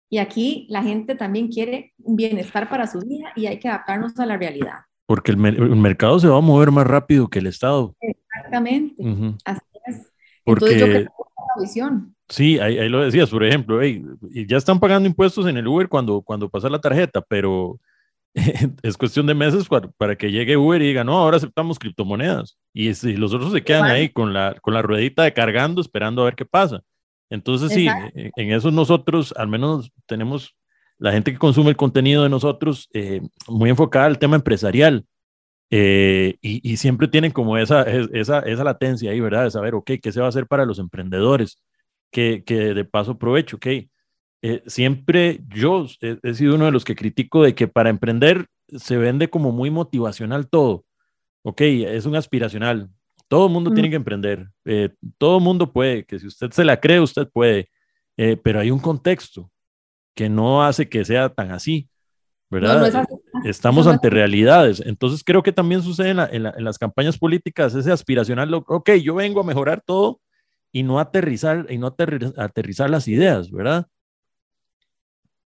[SPEAKER 2] y aquí la gente también quiere un bienestar para su vida y hay que adaptarnos a la realidad.
[SPEAKER 1] Porque el, mercado se va a mover más rápido que el Estado.
[SPEAKER 2] Exactamente, así es.
[SPEAKER 1] Porque, Entonces yo visión. Sí, ahí, lo decías, por ejemplo, y ya están pagando impuestos en el Uber cuando, cuando pasa la tarjeta, pero es cuestión de meses para, que llegue Uber y diga, no, ahora aceptamos criptomonedas. Y, si los otros se quedan ahí con la, con la ruedita de cargando, esperando a ver qué pasa. Entonces, sí, en, eso nosotros, al menos tenemos la gente que consume el contenido de nosotros eh, muy enfocada al tema empresarial. Eh, y, siempre tienen como esa, esa, esa latencia ahí, ¿verdad? De saber, ok, ¿qué se va a hacer para los emprendedores? Que, que de paso aprovecho, ok, eh, siempre yo he, sido uno de los que critico de que para emprender se vende como muy motivacional todo. Ok, es un aspiracional. Todo el mundo tiene que emprender. Eh, todo el mundo puede, que si usted se la cree, usted puede. Eh, pero hay un contexto que no hace que sea tan así. ¿verdad? Estamos ante realidades. Entonces creo que también sucede en, en, las campañas políticas ese aspiracional, ok, yo vengo a mejorar todo y no aterrizar, y no aterrizar las ideas, ¿verdad?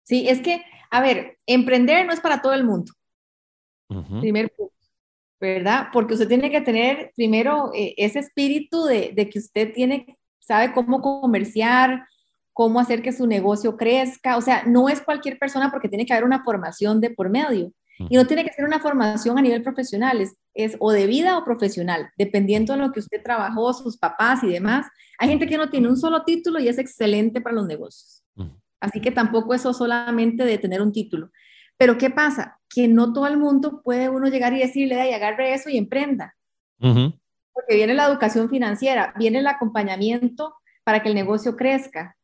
[SPEAKER 2] Sí, es que, a ver, emprender no es para todo el mundo. Primer punto, ¿verdad? Porque usted tiene que tener primero eh, ese espíritu de, que usted tiene, sabe cómo comerciar, cómo hacer que su negocio crezca. O sea, no es cualquier persona porque tiene que haber una formación de por medio. Y no tiene que ser una formación a nivel profesional, es, es, o de vida o profesional, dependiendo de lo que usted trabajó, sus papás y demás. Hay gente que no tiene un solo título y es excelente para los negocios. Así que tampoco eso solamente de tener un título. Pero ¿qué pasa? Que no todo el mundo puede uno llegar y decirle, y agarre eso y emprenda. Porque viene la educación financiera, viene el acompañamiento para que el negocio crezca.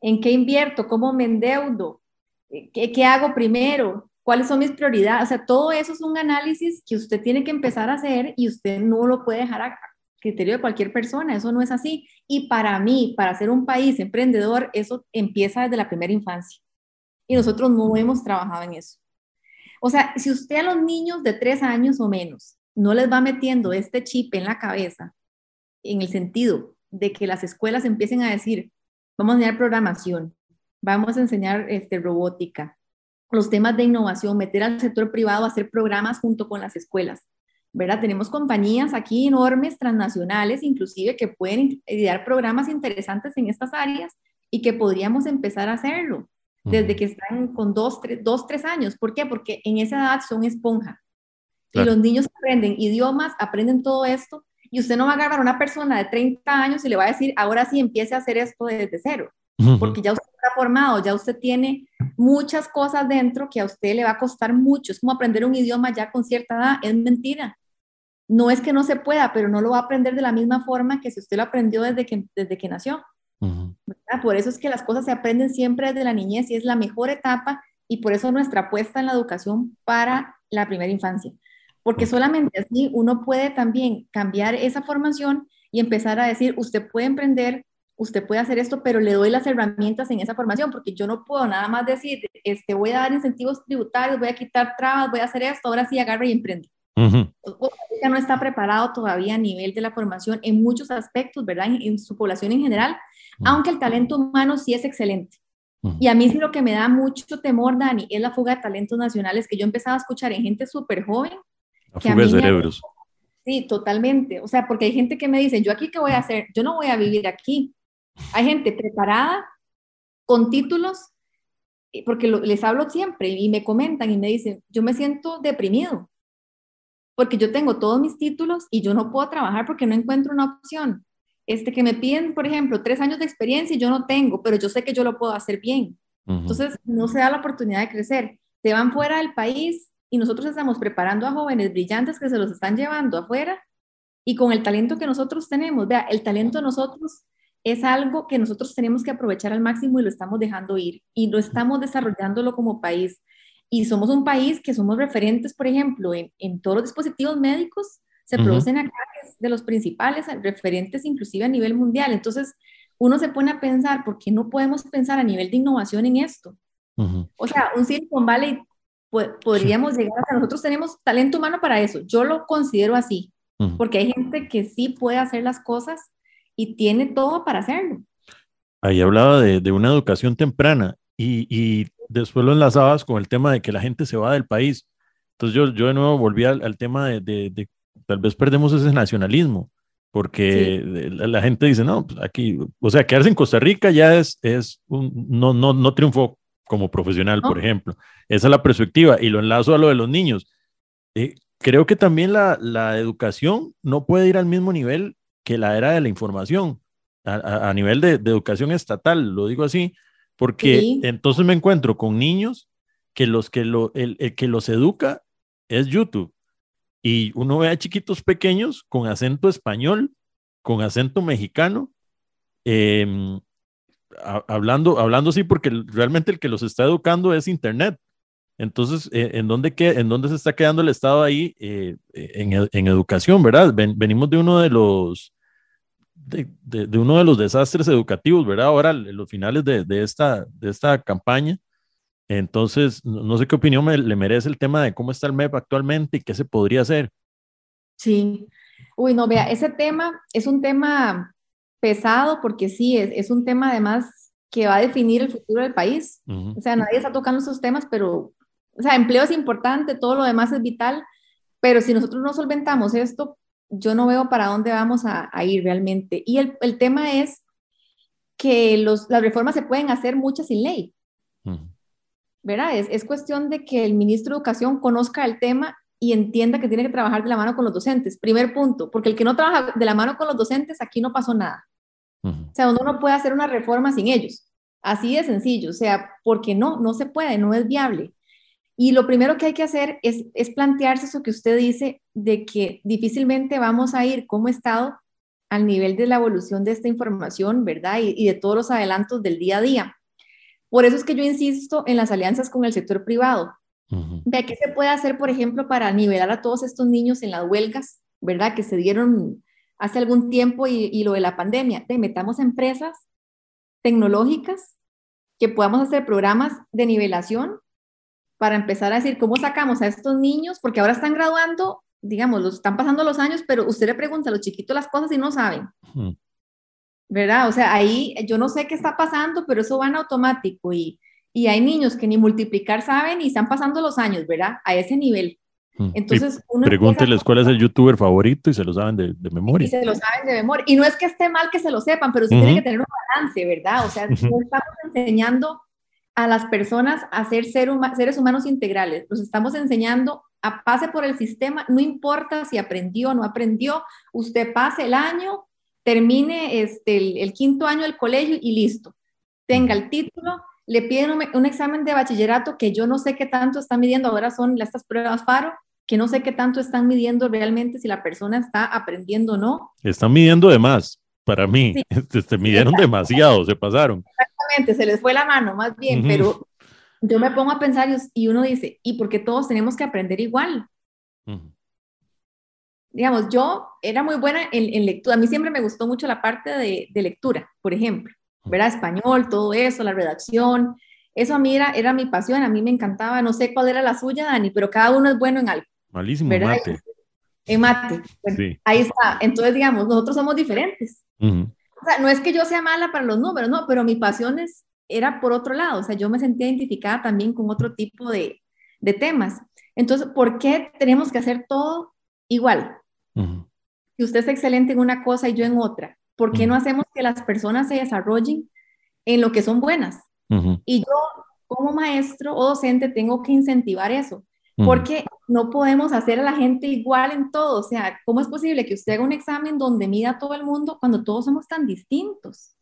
[SPEAKER 2] ¿En qué invierto? ¿Cómo me endeudo? ¿Qué, qué hago primero? ¿Cuáles son mis prioridades? O sea, todo eso es un análisis que usted tiene que empezar a hacer y usted no lo puede dejar a criterio de cualquier persona. Eso no es así. Y para mí, para ser un país emprendedor, eso empieza desde la primera infancia. Y nosotros no hemos trabajado en eso. O sea, si usted a los niños de tres años o menos no les va metiendo este chip en la cabeza, en el sentido de que las escuelas empiecen a decir, vamos a enseñar programación, vamos a enseñar este, robótica, los temas de innovación, meter al sector privado a hacer programas junto con las escuelas. ¿verdad? Tenemos compañías aquí enormes, transnacionales, inclusive, que pueden idear programas interesantes en estas áreas y que podríamos empezar a hacerlo desde que están con dos tres, dos, tres años. ¿Por qué? Porque en esa edad son esponja. Y los niños aprenden idiomas, aprenden todo esto, y usted no va a agarrar a una persona de 30 años y le va a decir, ahora sí empiece a hacer esto desde cero, porque ya usted está formado, ya usted tiene muchas cosas dentro que a usted le va a costar mucho. Es como aprender un idioma ya con cierta edad, es mentira no es que no se pueda, pero no lo va a aprender de la misma forma que si usted lo aprendió desde que, desde que nació. Por eso es que las cosas se aprenden siempre desde la niñez y es la mejor etapa y por eso nuestra apuesta en la educación para la primera infancia. Porque solamente así uno puede también cambiar esa formación y empezar a decir, usted puede emprender, usted puede hacer esto, pero le doy las herramientas en esa formación, porque yo no puedo nada más decir, este, voy a dar incentivos tributarios, voy a quitar trabas, voy a hacer esto, ahora sí agarre y emprende no está preparado todavía a nivel de la formación en muchos aspectos, ¿verdad? En, su población en general, aunque el talento humano sí es excelente. Y a mí lo que me da mucho temor, Dani, es la fuga de talentos nacionales que yo empezaba a escuchar en gente súper joven.
[SPEAKER 1] La fuga de cerebros.
[SPEAKER 2] Sí, totalmente. O sea, porque hay gente que me dice, yo aquí qué voy a hacer, yo no voy a vivir aquí. Hay gente preparada con títulos, porque les hablo siempre y me comentan y me dicen, yo me siento deprimido, porque yo tengo todos mis títulos y yo no puedo trabajar porque no encuentro una opción. Este, que me piden, por ejemplo, tres años de experiencia y yo no tengo, pero yo sé que yo lo puedo hacer bien. Entonces, no se da la oportunidad de crecer. Se van fuera del país y nosotros estamos preparando a jóvenes brillantes que se los están llevando afuera y con el talento que nosotros tenemos. Vea, el talento de nosotros es algo que nosotros tenemos que aprovechar al máximo y lo estamos dejando ir y lo estamos desarrollándolo como país. Y somos un país que somos referentes, por ejemplo, en, en todos los dispositivos médicos se producen acá de los principales, referentes inclusive a nivel mundial. Entonces, uno se pone a pensar, ¿por qué no podemos pensar a nivel de innovación en esto? O sea, un Silicon Valley podríamos llegar a nosotros tenemos talento humano para eso. Yo lo considero así, porque hay gente que sí puede hacer las cosas y tiene todo para hacerlo.
[SPEAKER 1] Ahí hablaba de, de una educación temprana y, y, después lo enlazabas con el tema de que la gente se va del país. Entonces yo, yo de nuevo volví al, al tema de, de, de, tal vez perdemos ese nacionalismo, porque sí. la, la, gente dice, no, pues aquí, o sea, quedarse en Costa Rica ya es, es un, no, no, no triunfó como profesional, ¿No? por ejemplo. Esa es la perspectiva y lo enlazo a lo de los niños. Eh, creo que también la, la, educación no puede ir al mismo nivel que la era de la información, a, a, a nivel de, de, educación estatal, lo digo así, porque sí. entonces me encuentro con niños que los que, lo, el, el que los educa es YouTube. Y uno ve a chiquitos pequeños con acento español, con acento mexicano, eh, hablando, hablando así, porque realmente el que los está educando es Internet. Entonces, eh, ¿en, dónde ¿en dónde se está quedando el Estado ahí eh, en, en, educación, verdad? Ven, venimos de uno de los, de, de, uno de los desastres educativos, ¿verdad? Ahora, los finales de, de, esta, de esta campaña. Entonces, no sé qué opinión me, le merece el tema de cómo está el MEP actualmente y qué se podría hacer.
[SPEAKER 2] Sí. Uy, no, vea, ese tema es un tema pesado porque sí, es, es un tema además que va a definir el futuro del país. Uh -huh. O sea, nadie está tocando esos temas, pero, o sea, empleo es importante, todo lo demás es vital, pero si nosotros no solventamos esto, yo no veo para dónde vamos a, a ir realmente. Y el, el, tema es que los, las reformas se pueden hacer muchas sin ley. Uh -huh. ¿Verdad? Es, es cuestión de que el ministro de Educación conozca el tema y entienda que tiene que trabajar de la mano con los docentes. Primer punto, porque el que no trabaja de la mano con los docentes, aquí no pasó nada. Uh -huh. O sea, uno no puede hacer una reforma sin ellos. Así de sencillo, o sea, porque no, no se puede, no es viable. Y lo primero que hay que hacer es, es plantearse eso que usted dice, de que difícilmente vamos a ir como Estado al nivel de la evolución de esta información, ¿verdad? Y, y de todos los adelantos del día a día. Por eso es que yo insisto en las alianzas con el sector privado. Uh -huh. ¿De qué se puede hacer, por ejemplo, para nivelar a todos estos niños en las huelgas, ¿verdad? Que se dieron hace algún tiempo y, y lo de la pandemia. De metamos empresas tecnológicas que podamos hacer programas de nivelación para empezar a decir cómo sacamos a estos niños, porque ahora están graduando, digamos, los están pasando los años, pero usted le pregunta a los chiquitos las cosas y no saben. Uh -huh. ¿Verdad? O sea, ahí yo no sé qué está pasando, pero eso va en automático y, y hay niños que ni multiplicar saben y están pasando los años, ¿verdad? A ese nivel.
[SPEAKER 1] Entonces, uno pregúnteles cuál es el youtuber favorito y se lo saben de, de, memoria.
[SPEAKER 2] Y se lo saben de memoria. Y no es que esté mal que se lo sepan, pero sí uh -huh. tiene que tener un balance, ¿verdad? O sea, uh -huh. no estamos enseñando a las personas a ser, ser huma seres humanos integrales. Los estamos enseñando a pase por el sistema, no importa si aprendió o no aprendió, usted pase el año, termine este, el, el quinto año del colegio y listo. Tenga el título, le piden un, un, examen de bachillerato que yo no sé qué tanto están midiendo, ahora son estas pruebas FARO, que no sé qué tanto están midiendo realmente si la persona está aprendiendo o no.
[SPEAKER 1] Están midiendo de más, para mí. Sí. Se midieron sí, demasiado, se pasaron.
[SPEAKER 2] Exactamente, se les fue la mano, más bien, uh -huh. pero yo me pongo a pensar y uno dice, ¿y por qué todos tenemos que aprender igual? Uh -huh. Digamos, yo era muy buena en, en, lectura, a mí siempre me gustó mucho la parte de, de lectura, por ejemplo, ver español, todo eso, la redacción, eso a mí era, era mi pasión, a mí me encantaba, no sé cuál era la suya, Dani, pero cada uno es bueno en algo.
[SPEAKER 1] Malísimo ¿verdad? mate.
[SPEAKER 2] En mate. Bueno, sí. Ahí está. Entonces, digamos, nosotros somos diferentes. Uh -huh. O sea, no es que yo sea mala para los números, no, pero mi pasión es, era por otro lado. O sea, yo me sentía identificada también con otro tipo de, de temas. Entonces, ¿por qué tenemos que hacer todo igual? Si usted es excelente en una cosa y yo en otra, ¿por qué no hacemos que las personas se desarrollen en lo que son buenas? Y yo, como maestro o docente, tengo que incentivar eso, porque no podemos hacer a la gente igual en todo. O sea, ¿cómo es posible que usted haga un examen donde mida a todo el mundo cuando todos somos tan distintos?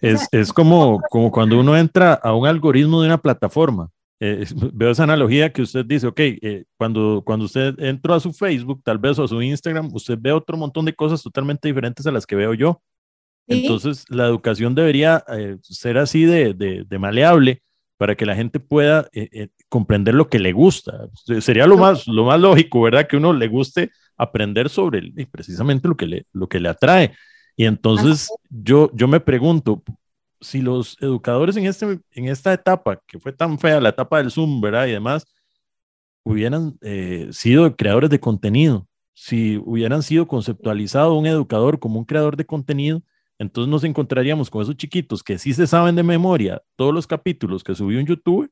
[SPEAKER 1] Es, es como, como cuando uno entra a un algoritmo de una plataforma. Eh, veo esa analogía que usted dice, ok, eh, cuando, cuando usted entró a su Facebook, tal vez o a su Instagram, usted ve otro montón de cosas totalmente diferentes a las que veo yo. Entonces, la educación debería eh, ser así de, de, maleable para que la gente pueda comprender lo que le gusta. Sería lo más, lo más lógico, ¿verdad? Que uno le guste aprender sobre precisamente lo que le, lo que le atrae. Y entonces yo, yo me pregunto, si los educadores en, este, en esta etapa, que fue tan fea, la etapa del Zoom, ¿verdad? Y demás, hubieran eh, sido creadores de contenido, si hubieran sido conceptualizado un educador como un creador de contenido, entonces nos encontraríamos con esos chiquitos que sí se saben de memoria todos los capítulos que subió en YouTube,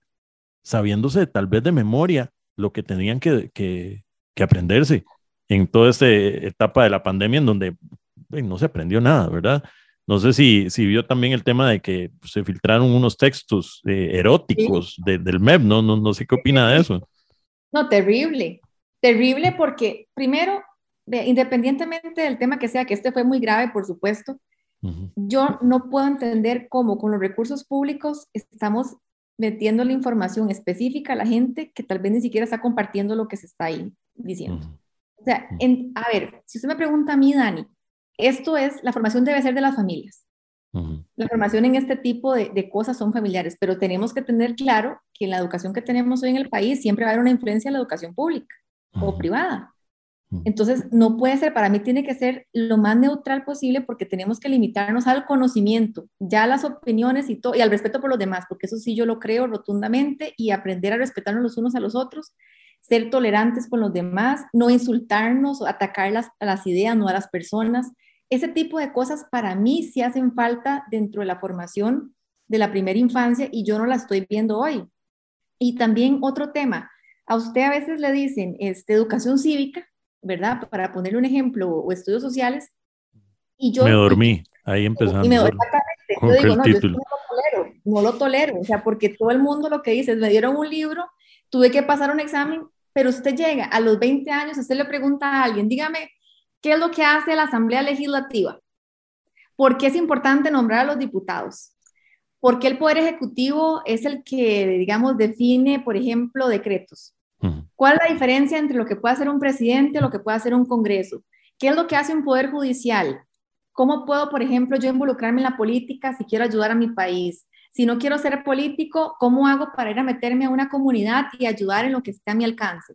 [SPEAKER 1] sabiéndose tal vez de memoria lo que tenían que, que, que aprenderse en toda esta etapa de la pandemia en donde no se aprendió nada, ¿verdad? No sé si, si vio también el tema de que se filtraron unos textos eh, eróticos del MEP, ¿no? ¿no? No sé qué opina de eso.
[SPEAKER 2] No, terrible. Terrible porque, primero, independientemente del tema que sea, que este fue muy grave, por supuesto, yo no puedo entender cómo con los recursos públicos estamos metiendo la información específica a la gente que tal vez ni siquiera está compartiendo lo que se está ahí diciendo. O sea, a ver, si usted me pregunta a mí, Dani, esto es, la formación debe ser de las familias. La formación en este tipo de, cosas son familiares, pero tenemos que tener claro que en la educación que tenemos hoy en el país siempre va a haber una influencia en la educación pública o privada. Entonces, no puede ser, para mí tiene que ser lo más neutral posible porque tenemos que limitarnos al conocimiento, ya las opiniones y, todo, y al respeto por los demás, porque eso sí yo lo creo rotundamente y aprender a respetarnos los unos a los otros, ser tolerantes con los demás, no insultarnos o atacar las, a las ideas, no a las personas, ese tipo de cosas para mí sí hacen falta dentro de la formación de la primera infancia y yo no la estoy viendo hoy. Y también otro tema, a usted a veces le dicen este, educación cívica, ¿verdad? Para ponerle un ejemplo, o estudios sociales.
[SPEAKER 1] Y yo... Me dormí, ahí empezando. Y me dormí,
[SPEAKER 2] yo digo, no, yo no lo tolero, no lo tolero, o sea, porque todo el mundo lo que dice es, me dieron un libro, tuve que pasar un examen, pero usted llega a los 20 años, usted le pregunta a alguien, dígame, ¿Qué es lo que hace la Asamblea Legislativa? ¿Por qué es importante nombrar a los diputados? ¿Por qué el Poder Ejecutivo es el que, digamos, define, por ejemplo, decretos? ¿Cuál es la diferencia entre lo que puede hacer un presidente o lo que puede hacer un Congreso? ¿Qué es lo que hace un Poder Judicial? ¿Cómo puedo, por ejemplo, yo involucrarme en la política si quiero ayudar a mi país? Si no quiero ser político, ¿cómo hago para ir a meterme a una comunidad y ayudar en lo que esté a mi alcance?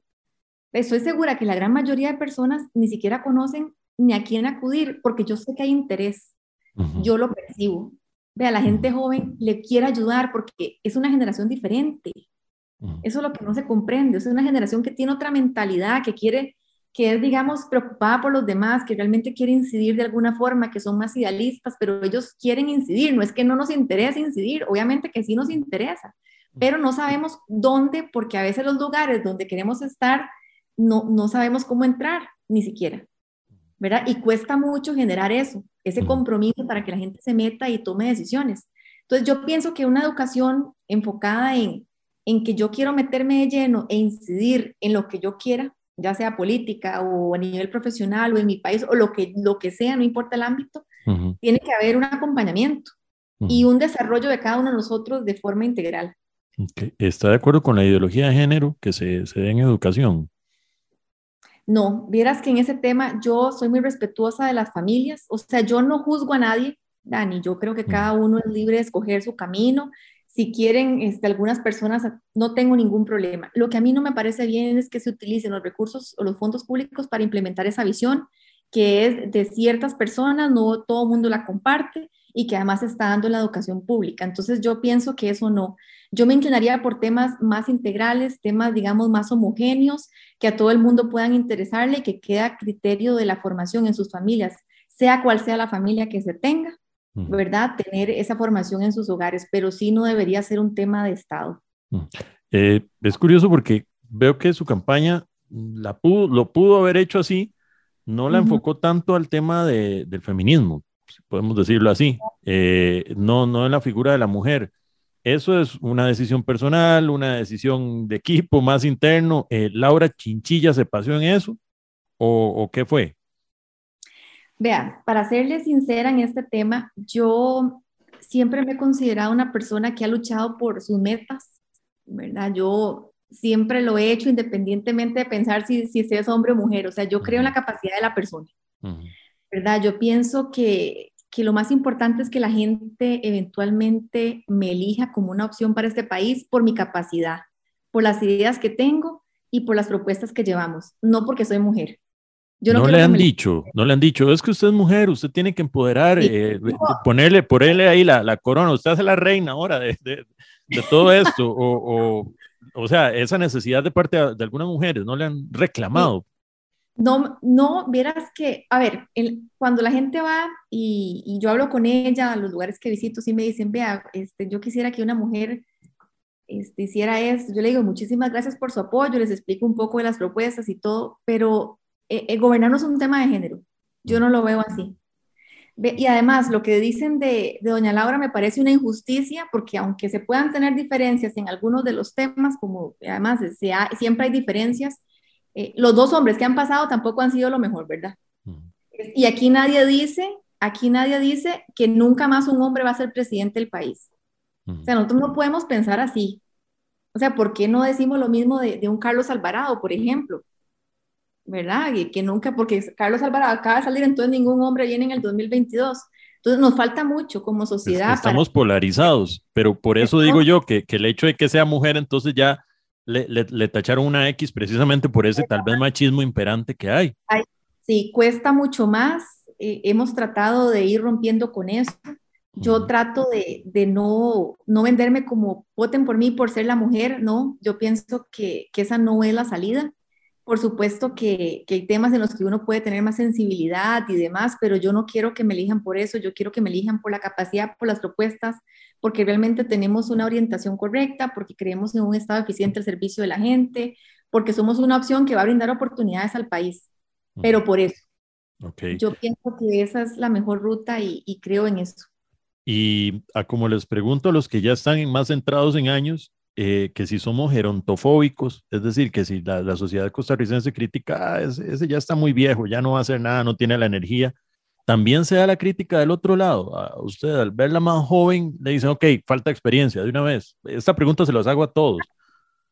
[SPEAKER 2] Estoy segura que la gran mayoría de personas ni siquiera conocen ni a quién acudir, porque yo sé que hay interés. Yo lo percibo. Vea, la gente joven le quiere ayudar porque es una generación diferente. Eso es lo que no se comprende. Es una generación que tiene otra mentalidad, que quiere, que es, digamos, preocupada por los demás, que realmente quiere incidir de alguna forma, que son más idealistas, pero ellos quieren incidir. No es que no nos interese incidir, obviamente que sí nos interesa, pero no sabemos dónde, porque a veces los lugares donde queremos estar no, no sabemos cómo entrar, ni siquiera. ¿verdad? Y cuesta mucho generar eso, ese compromiso para que la gente se meta y tome decisiones. Entonces yo pienso que una educación enfocada en, en que yo quiero meterme de lleno e incidir en lo que yo quiera, ya sea política o a nivel profesional o en mi país o lo que, lo que sea, no importa el ámbito, tiene que haber un acompañamiento y un desarrollo de cada uno de nosotros de forma integral.
[SPEAKER 1] ¿Está de acuerdo con la ideología de género que se, se dé en educación?
[SPEAKER 2] No, vieras que en ese tema yo soy muy respetuosa de las familias, o sea, yo no juzgo a nadie, Dani, yo creo que cada uno es libre de escoger su camino. Si quieren, este, algunas personas, no tengo ningún problema. Lo que a mí no me parece bien es que se utilicen los recursos o los fondos públicos para implementar esa visión que es de ciertas personas, no todo el mundo la comparte y que además está dando la educación pública. Entonces yo pienso que eso no. Yo me inclinaría por temas más integrales, temas, digamos, más homogéneos, que a todo el mundo puedan interesarle y que quede criterio de la formación en sus familias, sea cual sea la familia que se tenga, ¿verdad? Tener esa formación en sus hogares, pero sí no debería ser un tema de Estado.
[SPEAKER 1] Eh, es curioso porque veo que su campaña la pudo, lo pudo haber hecho así, no la enfocó tanto al tema de, del feminismo, podemos decirlo así, eh, no, no en la figura de la mujer. Eso es una decisión personal, una decisión de equipo más interno. Eh, ¿Laura Chinchilla se pasó en eso o, o qué fue?
[SPEAKER 2] Vea, para serle sincera en este tema, yo siempre me he considerado una persona que ha luchado por sus metas, ¿verdad? Yo siempre lo he hecho independientemente de pensar si, si es hombre o mujer, o sea, yo creo en la capacidad de la persona, ¿verdad? Yo pienso que, que lo más importante es que la gente eventualmente me elija como una opción para este país por mi capacidad, por las ideas que tengo y por las propuestas que llevamos, no porque soy mujer.
[SPEAKER 1] No, le han dicho, no le han dicho, es que usted es mujer, usted tiene que empoderar, eh, ponerle, ponerle ahí la, la, corona, usted hace la reina ahora de, de, todo esto, o, o, o, sea, esa necesidad de parte de, algunas mujeres, ¿no le han reclamado?
[SPEAKER 2] No, no, vieras que, a ver, cuando la gente va y, yo hablo con ella a los lugares que visito, sí me dicen, vea, este, yo quisiera que una mujer este, hiciera esto, yo le digo, muchísimas gracias por su apoyo, les explico un poco de las propuestas y todo, pero eh, eh, gobernar no es un tema de género. Yo no lo veo así. Y además, lo que dicen de, doña Laura me parece una injusticia porque aunque se puedan tener diferencias en algunos de los temas, como además siempre hay diferencias, eh, los dos hombres que han pasado tampoco han sido lo mejor, ¿verdad? Y aquí nadie dice, aquí nadie dice que nunca más un hombre va a ser presidente del país. O sea, nosotros no podemos pensar así. O sea, ¿por qué no decimos lo mismo de, de un Carlos Alvarado, por ejemplo? ¿verdad? Que nunca, porque Carlos Alvarado acaba de salir, entonces ningún hombre viene en el 2022. Entonces nos falta mucho como sociedad.
[SPEAKER 1] estamos polarizados, pero por eso digo yo que, que, el hecho de que sea mujer, entonces ya le, le, tacharon una X precisamente por ese tal vez machismo imperante que hay.
[SPEAKER 2] Sí, cuesta mucho más. Eh, hemos tratado de ir rompiendo con eso. Yo trato de, de, no, no venderme como voten por mí por ser la mujer, no. Yo pienso que, que esa no es la salida por supuesto que, hay temas en los que uno puede tener más sensibilidad y demás, pero yo no quiero que me elijan por eso, yo quiero que me elijan por la capacidad, por las propuestas, porque realmente tenemos una orientación correcta, porque creemos en un Estado eficiente al servicio de la gente, porque somos una opción que va a brindar oportunidades al país, pero por eso. Yo pienso que esa es la mejor ruta y, y creo en eso.
[SPEAKER 1] Y a como les pregunto a los que ya están más centrados en años, eh, que si somos gerontofóbicos, es decir, que si la, sociedad costarricense critica, ah, ese, ya está muy viejo, ya no va a hacer nada, no tiene la energía, también se da la crítica del otro lado. A usted al verla más joven le dicen, ok, falta experiencia de una vez. Esta pregunta se las hago a todos.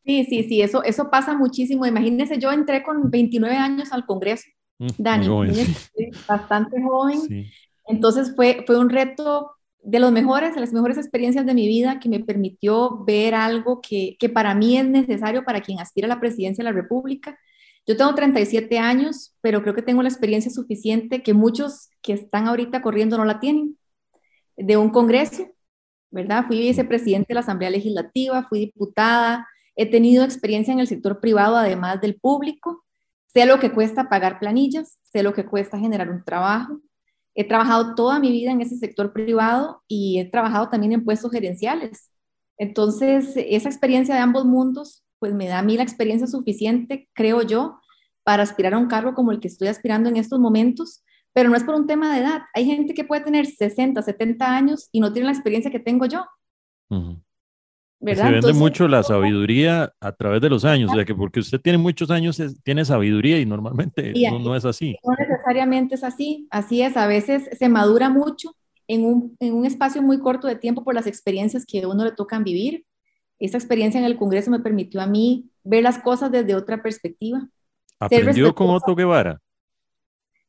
[SPEAKER 2] Sí, sí, sí, eso, eso pasa muchísimo. Imagínense, yo entré con 29 años al Congreso, mm, Dani, bastante joven. Entonces fue, fue un reto de los mejores, de las mejores experiencias de mi vida que me permitió ver algo que, que, para mí es necesario para quien aspira a la presidencia de la República. Yo tengo 37 años, pero creo que tengo la experiencia suficiente que muchos que están ahorita corriendo no la tienen, de un Congreso, ¿verdad? Fui vicepresidente de la Asamblea Legislativa, fui diputada, he tenido experiencia en el sector privado además del público, sé lo que cuesta pagar planillas, sé lo que cuesta generar un trabajo, He trabajado toda mi vida en ese sector privado y he trabajado también en puestos gerenciales. Entonces, esa experiencia de ambos mundos, pues me da a mí la experiencia suficiente, creo yo, para aspirar a un cargo como el que estoy aspirando en estos momentos, pero no es por un tema de edad. Hay gente que puede tener 60, 70 años y no tiene la experiencia que tengo yo.
[SPEAKER 1] Se vende mucho la sabiduría a través de los años, o sea que porque usted tiene muchos años, tiene sabiduría y normalmente no, es así.
[SPEAKER 2] No necesariamente es así, así es, a veces se madura mucho en un, en un espacio muy corto de tiempo por las experiencias que a uno le tocan vivir. Esa experiencia en el Congreso me permitió a mí ver las cosas desde otra perspectiva.
[SPEAKER 1] ¿Aprendió con Otto Guevara?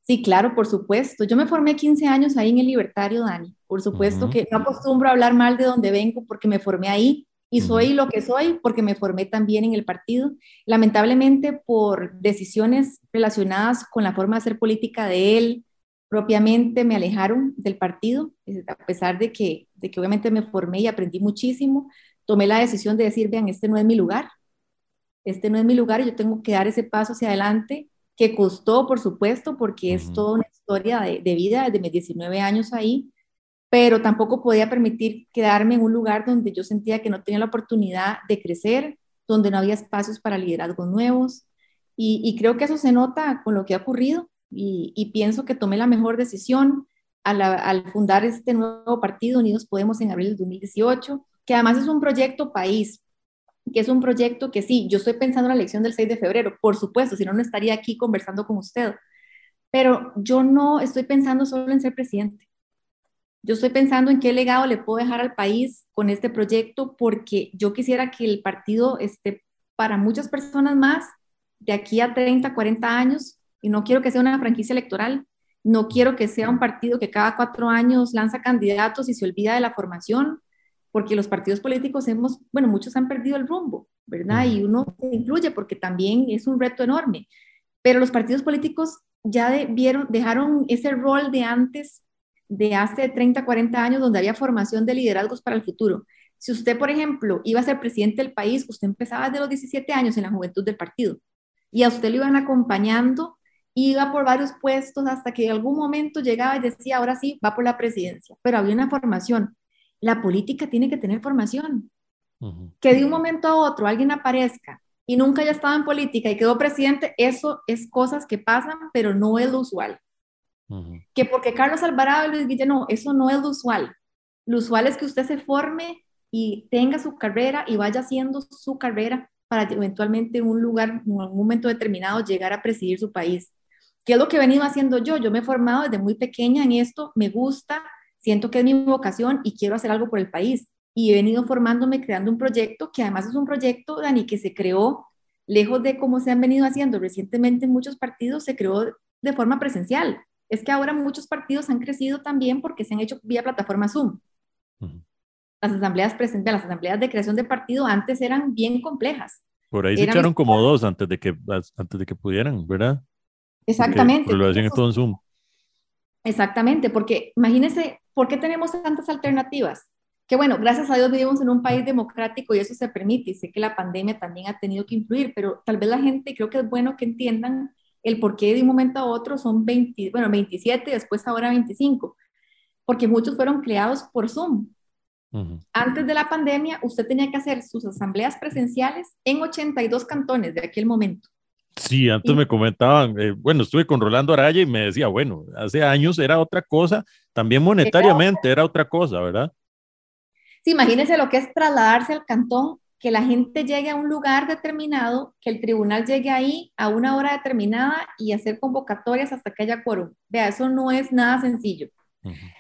[SPEAKER 2] Sí, claro, por supuesto. Yo me formé 15 años ahí en el Libertario, Dani. Por supuesto que no acostumbro a hablar mal de donde vengo porque me formé ahí y soy lo que soy porque me formé también en el partido. Lamentablemente por decisiones relacionadas con la forma de hacer política de él, propiamente me alejaron del partido, a pesar de que, de que obviamente me formé y aprendí muchísimo, tomé la decisión de decir, vean, este no es mi lugar, este no es mi lugar y yo tengo que dar ese paso hacia adelante, que costó, por supuesto, porque es toda una historia de, de vida desde mis 19 años ahí, pero tampoco podía permitir quedarme en un lugar donde yo sentía que no tenía la oportunidad de crecer, donde no había espacios para liderazgos nuevos. Y, creo que eso se nota con lo que ha ocurrido, y, pienso que tomé la mejor decisión al, al, fundar este nuevo partido, Unidos Podemos, en abril del 2018, que además es un proyecto país, que es un proyecto que sí, yo estoy pensando en la elección del 6 de febrero, por supuesto, si no, no estaría aquí conversando con usted, pero yo no estoy pensando solo en ser presidente. Yo estoy pensando en qué legado le puedo dejar al país con este proyecto, porque yo quisiera que el partido esté para muchas personas más de aquí a 30, 40 años, y no quiero que sea una franquicia electoral, no quiero que sea un partido que cada cuatro años lanza candidatos y se olvida de la formación, porque los partidos políticos hemos, bueno, muchos han perdido el rumbo, ¿verdad? Y uno se incluye porque también es un reto enorme. Pero los partidos políticos ya vieron, dejaron ese rol de antes, de hace 30, 40 años, donde había formación de liderazgos para el futuro. Si usted, por ejemplo, iba a ser presidente del país, usted empezaba desde los 17 años en la juventud del partido y a usted lo iban acompañando, iba por varios puestos hasta que en algún momento llegaba y decía, ahora sí, va por la presidencia, pero había una formación la política tiene que tener formación. Que de un momento a otro alguien aparezca y nunca haya estado en política y quedó presidente, eso es cosas que pasan, pero no es lo usual. Que porque Carlos Alvarado y Luis Guillermo, eso no es lo usual. Lo usual es que usted se forme y tenga su carrera y vaya haciendo su carrera para eventualmente en un lugar, en un momento determinado, llegar a presidir su país. ¿Qué es lo que he venido haciendo yo? Yo me he formado desde muy pequeña en esto, me gusta, siento que es mi vocación y quiero hacer algo por el país. Y he venido formándome, creando un proyecto que además es un proyecto, Dani, que se creó lejos de cómo se han venido haciendo recientemente en muchos partidos, se creó de forma presencial. Es que ahora muchos partidos han crecido también porque se han hecho vía plataforma Zoom. Las asambleas presenciales, las asambleas de creación de partido antes eran bien complejas.
[SPEAKER 1] Por ahí se echaron como dos antes de que, antes de que pudieran, ¿verdad?
[SPEAKER 2] Exactamente.
[SPEAKER 1] Porque lo hacían todo en Zoom.
[SPEAKER 2] Exactamente, porque imagínense, ¿por qué tenemos tantas alternativas? Que bueno, gracias a Dios vivimos en un país democrático y eso se permite. Y sé que la pandemia también ha tenido que influir, pero tal vez la gente, creo que es bueno que entiendan el por qué de un momento a otro son 20, bueno, 27, después ahora 25, porque muchos fueron creados por Zoom. Antes de la pandemia, usted tenía que hacer sus asambleas presenciales en 82 cantones de aquel momento.
[SPEAKER 1] Sí, antes me comentaban, eh, bueno, estuve con Rolando Araya y me decía, bueno, hace años era otra cosa, también monetariamente era otra cosa, ¿verdad?
[SPEAKER 2] Sí, imagínense lo que es trasladarse al cantón, que la gente llegue a un lugar determinado, que el tribunal llegue ahí a una hora determinada y hacer convocatorias hasta que haya quórum. Vea, eso no es nada sencillo.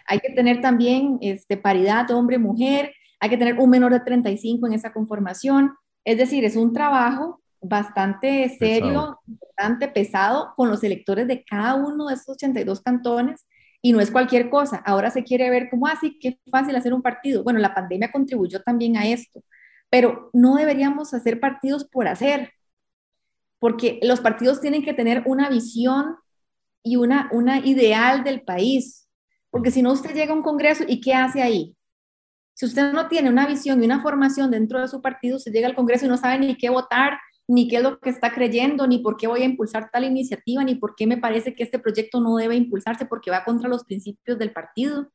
[SPEAKER 2] Hay que tener también este, paridad hombre-mujer, hay que tener un menor de 35 en esa conformación. Es decir, es un trabajo bastante serio, bastante pesado con los electores de cada uno de esos 82 cantones y no es cualquier cosa. Ahora se quiere ver como así, ah, qué fácil hacer un partido. Bueno, la pandemia contribuyó también a esto, pero no deberíamos hacer partidos por hacer, porque los partidos tienen que tener una visión y una, una ideal del país, porque si no usted llega a un congreso y ¿qué hace ahí? Si usted no tiene una visión y una formación dentro de su partido, se llega al Congreso y no sabe ni qué votar, ni qué es lo que está creyendo, ni por qué voy a impulsar tal iniciativa, ni por qué me parece que este proyecto no debe impulsarse porque va contra los principios del partido.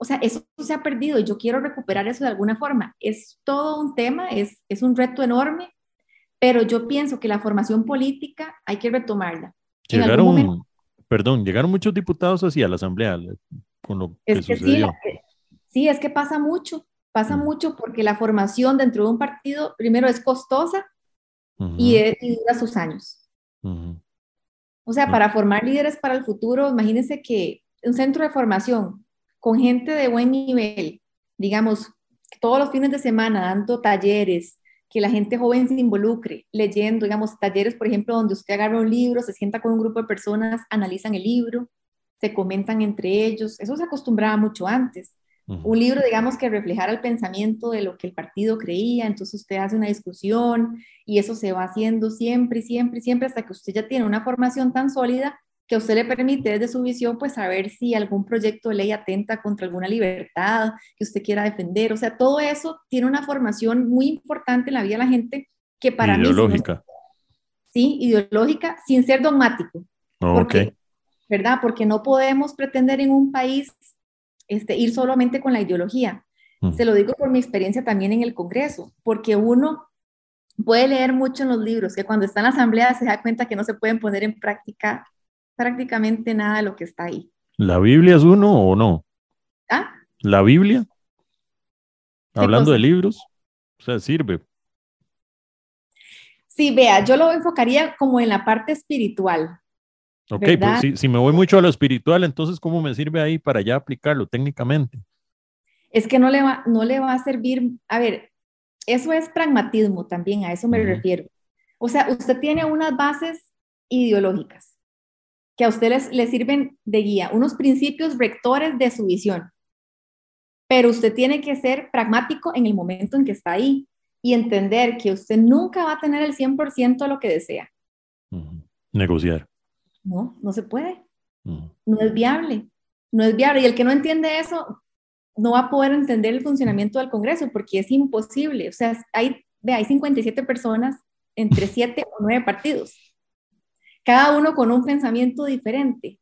[SPEAKER 2] O sea, eso se ha perdido y yo quiero recuperar eso de alguna forma. Es todo un tema, es, es un reto enorme, pero yo pienso que la formación política hay que retomarla.
[SPEAKER 1] Llegaron, perdón, llegaron muchos diputados así a la Asamblea con lo que, sucedió.
[SPEAKER 2] Sí, sí, es que pasa mucho, pasa mm. mucho porque la formación dentro de un partido, primero, es costosa y, dura sus años. O sea, para formar líderes para el futuro, imagínense que un centro de formación con gente de buen nivel, digamos, todos los fines de semana dando talleres, que la gente joven se involucre, leyendo, digamos, talleres, por ejemplo, donde usted agarra un libro, se sienta con un grupo de personas, analizan el libro, se comentan entre ellos, eso se acostumbraba mucho antes. Un libro, digamos, que reflejara el pensamiento de lo que el partido creía, entonces usted hace una discusión y eso se va haciendo siempre siempre siempre hasta que usted ya tiene una formación tan sólida que a usted le permite desde su visión pues saber si algún proyecto de ley atenta contra alguna libertad que usted quiera defender, o sea, todo eso tiene una formación muy importante en la vida de la gente que para
[SPEAKER 1] mí... Ideológica.
[SPEAKER 2] Sí, ideológica, sin ser dogmático.
[SPEAKER 1] ok.
[SPEAKER 2] ¿Verdad? Porque no podemos pretender en un país este, ir solamente con la ideología. Mm. Se lo digo por mi experiencia también en el Congreso, porque uno puede leer mucho en los libros, que cuando está en la asamblea se da cuenta que no se pueden poner en práctica prácticamente nada de lo que está ahí.
[SPEAKER 1] ¿La Biblia es uno o no?
[SPEAKER 2] ¿Ah?
[SPEAKER 1] ¿La Biblia? Hablando de libros, o sea, sirve.
[SPEAKER 2] Sí, vea, yo lo enfocaría como en la parte espiritual.
[SPEAKER 1] Ok, pues si, si, me voy mucho a lo espiritual, entonces, ¿cómo me sirve ahí para ya aplicarlo técnicamente?
[SPEAKER 2] Es que no le va, no le va a servir, a ver, eso es pragmatismo también, a eso me refiero. O sea, usted tiene unas bases ideológicas que a usted le sirven de guía, unos principios rectores de su visión. Pero usted tiene que ser pragmático en el momento en que está ahí y entender que usted nunca va a tener el 100% de lo que desea.
[SPEAKER 1] Negociar.
[SPEAKER 2] No, no se puede. No es viable. No es viable. Y el que no entiende eso no va a poder entender el funcionamiento del Congreso porque es imposible. O sea, hay, hay 57 personas entre 7 o 9 partidos cada uno con un pensamiento diferente,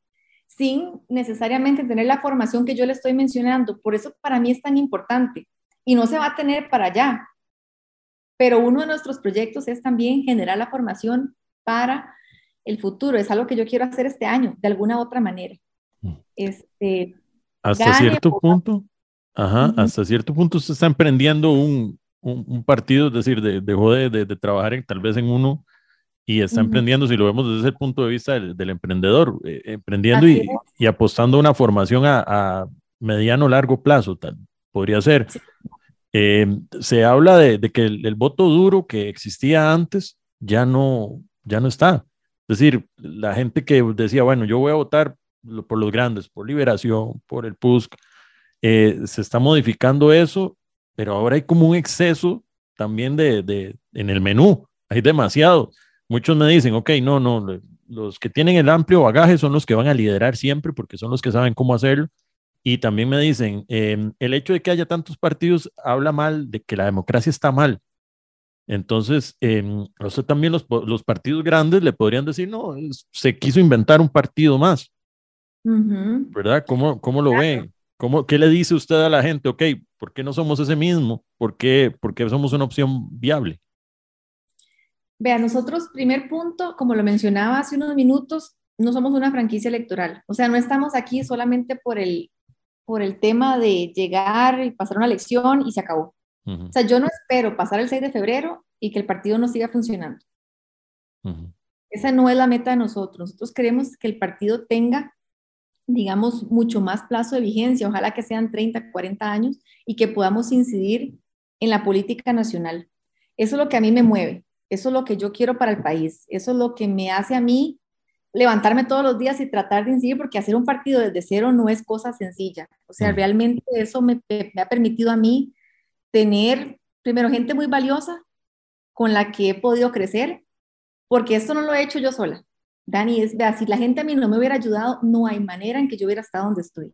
[SPEAKER 2] sin necesariamente tener la formación que yo le estoy mencionando. Por eso para mí es tan importante y no se va a tener para allá. Pero uno de nuestros proyectos es también generar la formación para el futuro. Es algo que yo quiero hacer este año, de alguna u otra manera. Mm. Este,
[SPEAKER 1] hasta cierto punto, ajá, hasta cierto punto se está emprendiendo un, un, partido, es decir, dejó de, de, de, trabajar en, tal vez en uno y está emprendiendo, si lo vemos desde el punto de vista del, emprendedor, eh, emprendiendo y, y, apostando a una formación a, a mediano largo plazo, tal, podría ser. Em, se habla de, de que el, voto duro que existía antes ya no, ya no está. Es decir, la gente que decía, bueno, yo voy a votar por los grandes, por Liberación, por el PUSC, eh, se está modificando eso, pero ahora hay como un exceso también de, de en el menú, hay demasiado muchos me dicen, ok, no, no, los que tienen el amplio bagaje son los que van a liderar siempre porque son los que saben cómo hacerlo. Y también me dicen, em, el hecho de que haya tantos partidos habla mal de que la democracia está mal. Entonces, eh, también los, los, partidos grandes le podrían decir, no, se quiso inventar un partido más. ¿Verdad? ¿Cómo, cómo lo ve? ¿Cómo, ¿Qué le dice usted a la gente? Ok, ¿por qué no somos ese mismo? ¿Por qué, ¿Por qué somos una opción viable?
[SPEAKER 2] Vea, nosotros, primer punto, como lo mencionaba hace unos minutos, no somos una franquicia electoral. O sea, no estamos aquí solamente por el, por el tema de llegar y pasar una elección y se acabó. O sea, yo no espero pasar el 6 de febrero y que el partido no siga funcionando. Esa no es la meta de nosotros. Nosotros queremos que el partido tenga, digamos, mucho más plazo de vigencia, ojalá que sean 30, 40 años y que podamos incidir en la política nacional. Eso es lo que a mí me mueve. Eso es lo que yo quiero para el país. Eso es lo que me hace a mí levantarme todos los días y tratar de incidir, porque hacer un partido desde cero no es cosa sencilla. O sea, mm. realmente eso me, ha permitido a mí tener, primero, gente muy valiosa con la que he podido crecer, porque esto no lo he hecho yo sola. Dani, es, vea, si la gente a mí no me hubiera ayudado, no hay manera en que yo hubiera estado donde estoy.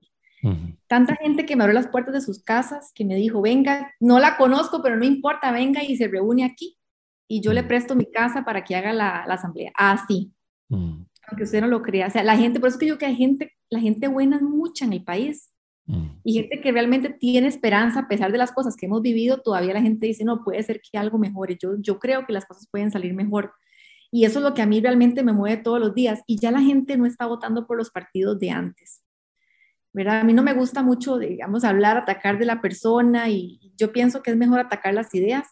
[SPEAKER 2] Tanta gente que me abrió las puertas de sus casas, que me dijo, venga, no la conozco, pero no importa, venga y se reúne aquí y yo le mm. presto mi casa para que haga la, la asamblea. Así. Mm. Aunque usted no lo crea. O sea, la gente, por eso que yo que hay gente, la gente buena es mucha en el país. Mm. Y gente que realmente tiene esperanza a pesar de las cosas que hemos vivido, todavía la gente dice, no, puede ser que algo mejore. Yo, yo creo que las cosas pueden salir mejor. Y eso es lo que a mí realmente me mueve todos los días. Y ya la gente no está votando por los partidos de antes. ¿verdad? A mí no me gusta mucho, digamos, hablar, atacar de la persona y yo pienso que es mejor atacar las ideas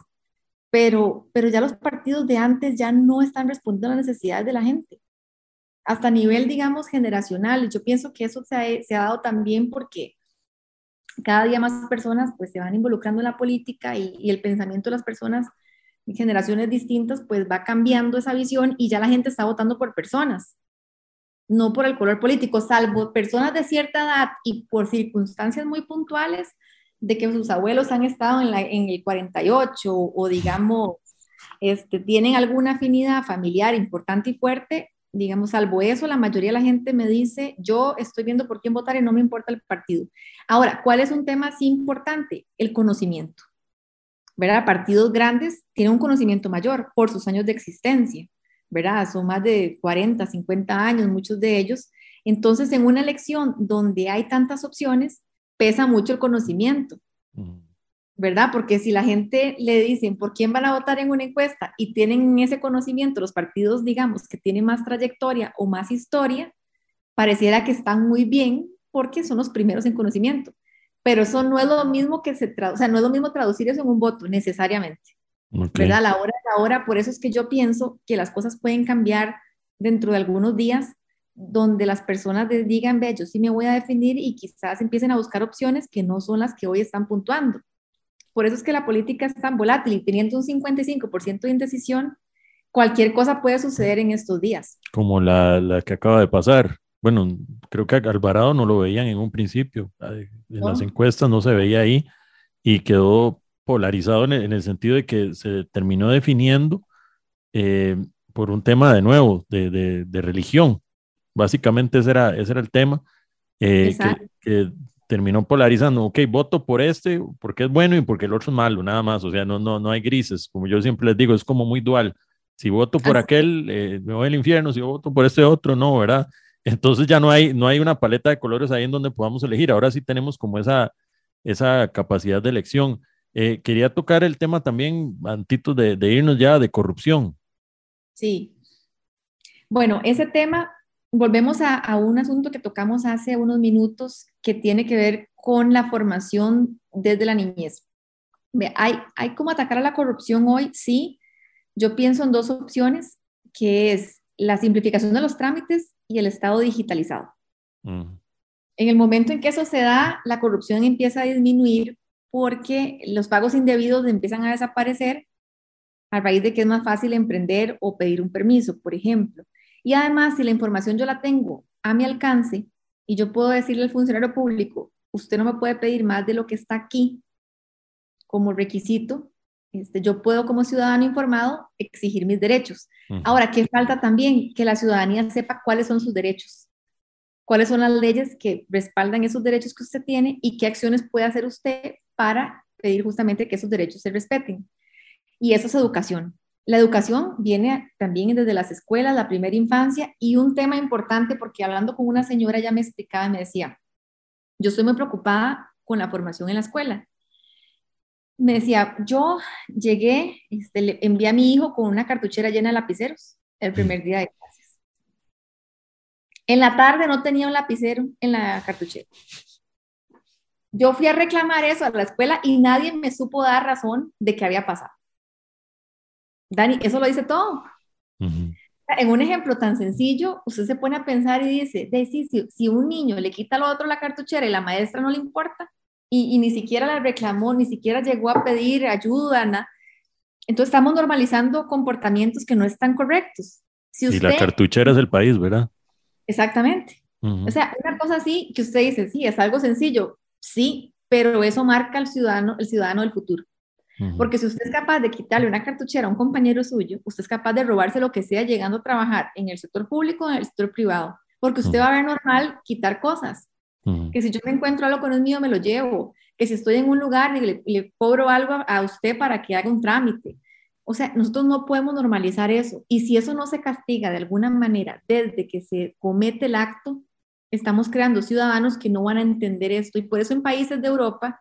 [SPEAKER 2] pero, pero ya los partidos de antes ya no están respondiendo a las necesidades de la gente. Hasta nivel, digamos, generacional. Yo pienso que eso se ha, se ha dado también porque cada día más personas pues se van involucrando en la política y, y el pensamiento de las personas en generaciones distintas pues va cambiando esa visión y ya la gente está votando por personas, no por el color político, salvo personas de cierta edad y por circunstancias muy puntuales, de que sus abuelos han estado en, la, en el 48 o digamos, este, tienen alguna afinidad familiar importante y fuerte, digamos, salvo eso, la mayoría de la gente me dice, yo estoy viendo por quién votar y no me importa el partido. Ahora, ¿cuál es un tema así importante? El conocimiento. ¿Verdad? Partidos grandes tienen un conocimiento mayor por sus años de existencia, ¿verdad? Son más de 40, 50 años, muchos de ellos. Entonces, en una elección donde hay tantas opciones, pesa mucho el conocimiento, ¿verdad? Porque si la gente le dicen por quién van a votar en una encuesta y tienen ese conocimiento los partidos, digamos, que tienen más trayectoria o más historia, pareciera que están muy bien porque son los primeros en conocimiento. Pero eso no es lo mismo que se o sea, no es lo mismo traducir eso en un voto necesariamente. ¿Verdad? La hora es la hora, por eso es que yo pienso que las cosas pueden cambiar dentro de algunos días donde las personas digan, vea, yo sí me voy a definir y quizás empiecen a buscar opciones que no son las que hoy están puntuando. Por eso es que la política es tan volátil y teniendo un 55% de indecisión, cualquier cosa puede suceder en estos días.
[SPEAKER 1] Como la, la, que acaba de pasar. Bueno, creo que Alvarado no lo veían en un principio. En las encuestas no se veía ahí y quedó polarizado en el, sentido de que se terminó definiendo eh, por un tema de nuevo, de, de, de, religión. Básicamente ese era, ese era el tema eh, que, que, terminó polarizando. Ok, voto por este porque es bueno y porque el otro es malo, nada más. O sea, no, no, no hay grises. Como yo siempre les digo, es como muy dual. Si voto por aquel, eh, me voy al infierno. Si voto por este otro, no, ¿verdad? Entonces ya no hay, no hay una paleta de colores ahí en donde podamos elegir. Ahora sí tenemos como esa, esa capacidad de elección. Eh, quería tocar el tema también, antitos de, de irnos ya, de corrupción.
[SPEAKER 2] Sí. Bueno, ese tema, volvemos a, a, un asunto que tocamos hace unos minutos que tiene que ver con la formación desde la niñez. ¿Hay, hay cómo atacar a la corrupción hoy? Sí, yo pienso en dos opciones, que es la simplificación de los trámites y el Estado digitalizado. En el momento en que eso se da, la corrupción empieza a disminuir porque los pagos indebidos empiezan a desaparecer a raíz de que es más fácil emprender o pedir un permiso, por ejemplo. Y además, si la información yo la tengo a mi alcance y yo puedo decirle al funcionario público, usted no me puede pedir más de lo que está aquí como requisito, este, yo puedo como ciudadano informado exigir mis derechos. Ahora, ¿qué falta también? Que la ciudadanía sepa cuáles son sus derechos, cuáles son las leyes que respaldan esos derechos que usted tiene y qué acciones puede hacer usted para pedir justamente que esos derechos se respeten. Y eso es educación. La educación viene también desde las escuelas, la primera infancia y un tema importante porque hablando con una señora ya me explicaba y me decía, yo estoy muy preocupada con la formación en la escuela me decía, yo llegué, este, le envié a mi hijo con una cartuchera llena de lapiceros el primer día de clases. En la tarde no tenía un lapicero en la cartuchera. Yo fui a reclamar eso a la escuela y nadie me supo dar razón de qué había pasado. Dani, eso lo dice todo. En un ejemplo tan sencillo, usted se pone a pensar y dice, si, si un niño le quita al otro la cartuchera y la maestra no le importa, y, ni siquiera la reclamó, ni siquiera llegó a pedir ayuda. Entonces estamos normalizando comportamientos que no están correctos.
[SPEAKER 1] Si y la cartuchera es el país, ¿verdad?
[SPEAKER 2] Exactamente. O sea, una cosa así que usted dice, sí, es algo sencillo, sí, pero eso marca al ciudadano, el ciudadano del futuro. Porque si usted es capaz de quitarle una cartuchera a un compañero suyo, usted es capaz de robarse lo que sea llegando a trabajar en el sector público o en el sector privado, porque usted va a ver normal quitar cosas. Que si yo me encuentro algo con el mío, me lo llevo. Que si estoy en un lugar y le, le cobro algo a usted para que haga un trámite. O sea, nosotros no podemos normalizar eso. Y si eso no se castiga de alguna manera desde que se comete el acto, estamos creando ciudadanos que no van a entender esto. Y por eso en países de Europa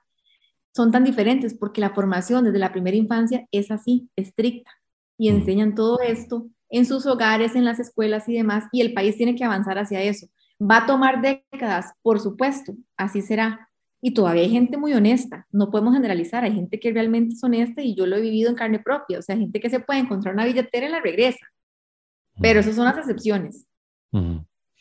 [SPEAKER 2] son tan diferentes, porque la formación desde la primera infancia es así, estricta. Y enseñan todo esto en sus hogares, en las escuelas y demás. Y el país tiene que avanzar hacia eso. Va a tomar décadas, por supuesto, así será. Y todavía hay gente muy honesta, no podemos generalizar, hay gente que realmente es honesta y yo lo he vivido en carne propia, o sea, gente que se puede encontrar una billetera y la regresa, pero esas son las excepciones.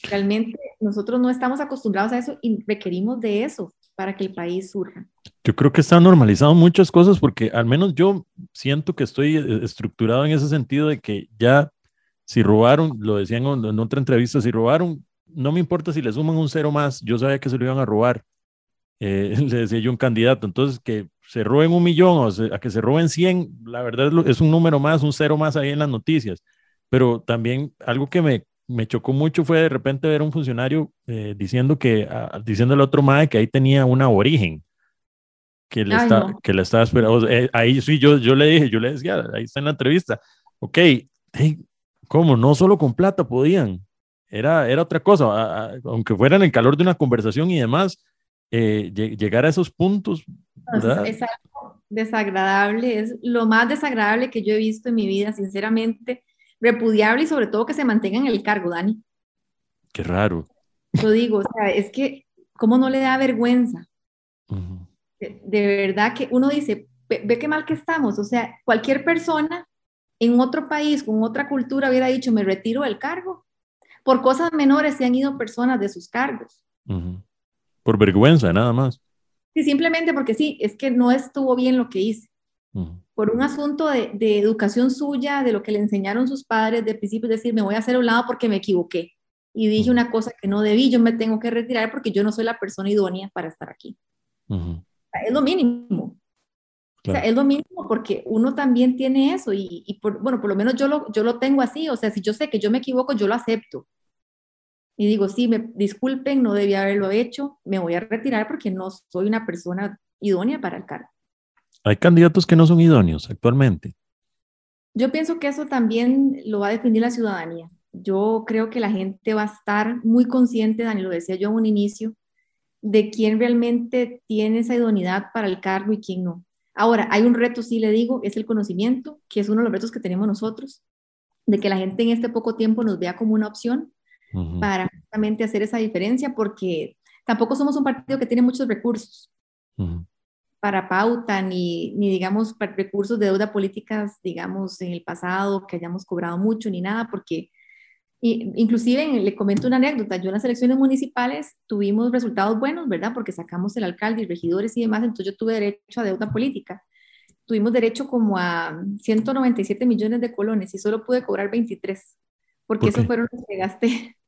[SPEAKER 2] Realmente nosotros no estamos acostumbrados a eso y requerimos de eso para que el país surja.
[SPEAKER 1] Yo creo que están normalizado muchas cosas porque al menos yo siento que estoy eh, estructurado en ese sentido de que ya si robaron, lo decían en otra entrevista, si robaron, no me importa si le suman un cero más, yo sabía que se lo iban a robar. Eh, le decía yo un candidato, entonces que se roben un millón o a que se roben 100, la verdad es, un número más, un cero más ahí en las noticias. Pero también algo que me, me chocó mucho fue de repente ver a un funcionario eh, diciendo que, diciendo al otro madre que ahí tenía una origen, que le, está, que le estaba esperando. Eh, ahí sí, yo, yo le dije, yo le decía, ahí está en la entrevista, ok, ¿cómo? No solo con plata podían, era, era otra cosa, aunque fuera en el calor de una conversación y demás, eh, llegar a esos puntos.
[SPEAKER 2] Es algo desagradable, es lo más desagradable que yo he visto en mi vida, sinceramente, repudiable y sobre todo que se mantenga en el cargo, Dani.
[SPEAKER 1] Qué raro.
[SPEAKER 2] Yo digo, o sea, es que, ¿cómo no le da vergüenza? de, verdad que uno dice, ve, qué mal que estamos. O sea, cualquier persona en otro país, con otra cultura, hubiera dicho, me retiro del cargo. Por cosas menores se han ido personas de sus cargos.
[SPEAKER 1] Por vergüenza, nada más.
[SPEAKER 2] Sí, simplemente porque sí, es que no estuvo bien lo que hice. Por un asunto de, de, educación suya, de lo que le enseñaron sus padres de principio, es decir, me voy a hacer a un lado porque me equivoqué y dije una cosa que no debí, yo me tengo que retirar porque yo no soy la persona idónea para estar aquí. Es lo mínimo. O sea, es lo mínimo porque uno también tiene eso y, y por, bueno, por lo menos yo lo, yo lo tengo así, o sea, si yo sé que yo me equivoco, yo lo acepto. Y digo, sí, me disculpen, no debía haberlo hecho, me voy a retirar porque no soy una persona idónea para el cargo.
[SPEAKER 1] Hay candidatos que no son idóneos actualmente.
[SPEAKER 2] Yo pienso que eso también lo va a definir la ciudadanía. Yo creo que la gente va a estar muy consciente, Dani, lo decía yo en un inicio, de quién realmente tiene esa idoneidad para el cargo y quién no. Ahora, hay un reto, sí le digo, es el conocimiento, que es uno de los retos que tenemos nosotros, de que la gente en este poco tiempo nos vea como una opción para justamente hacer esa diferencia, porque tampoco somos un partido que tiene muchos recursos para pauta, ni, ni digamos recursos de deuda políticas, digamos, en el pasado, que hayamos cobrado mucho, ni nada, porque y, inclusive le comento una anécdota, yo en las elecciones municipales tuvimos resultados buenos, ¿verdad? Porque sacamos el alcalde y regidores y demás, entonces yo tuve derecho a deuda política. Tuvimos derecho como a 197 millones de colones y solo pude cobrar 23, porque eso fueron los que gasté.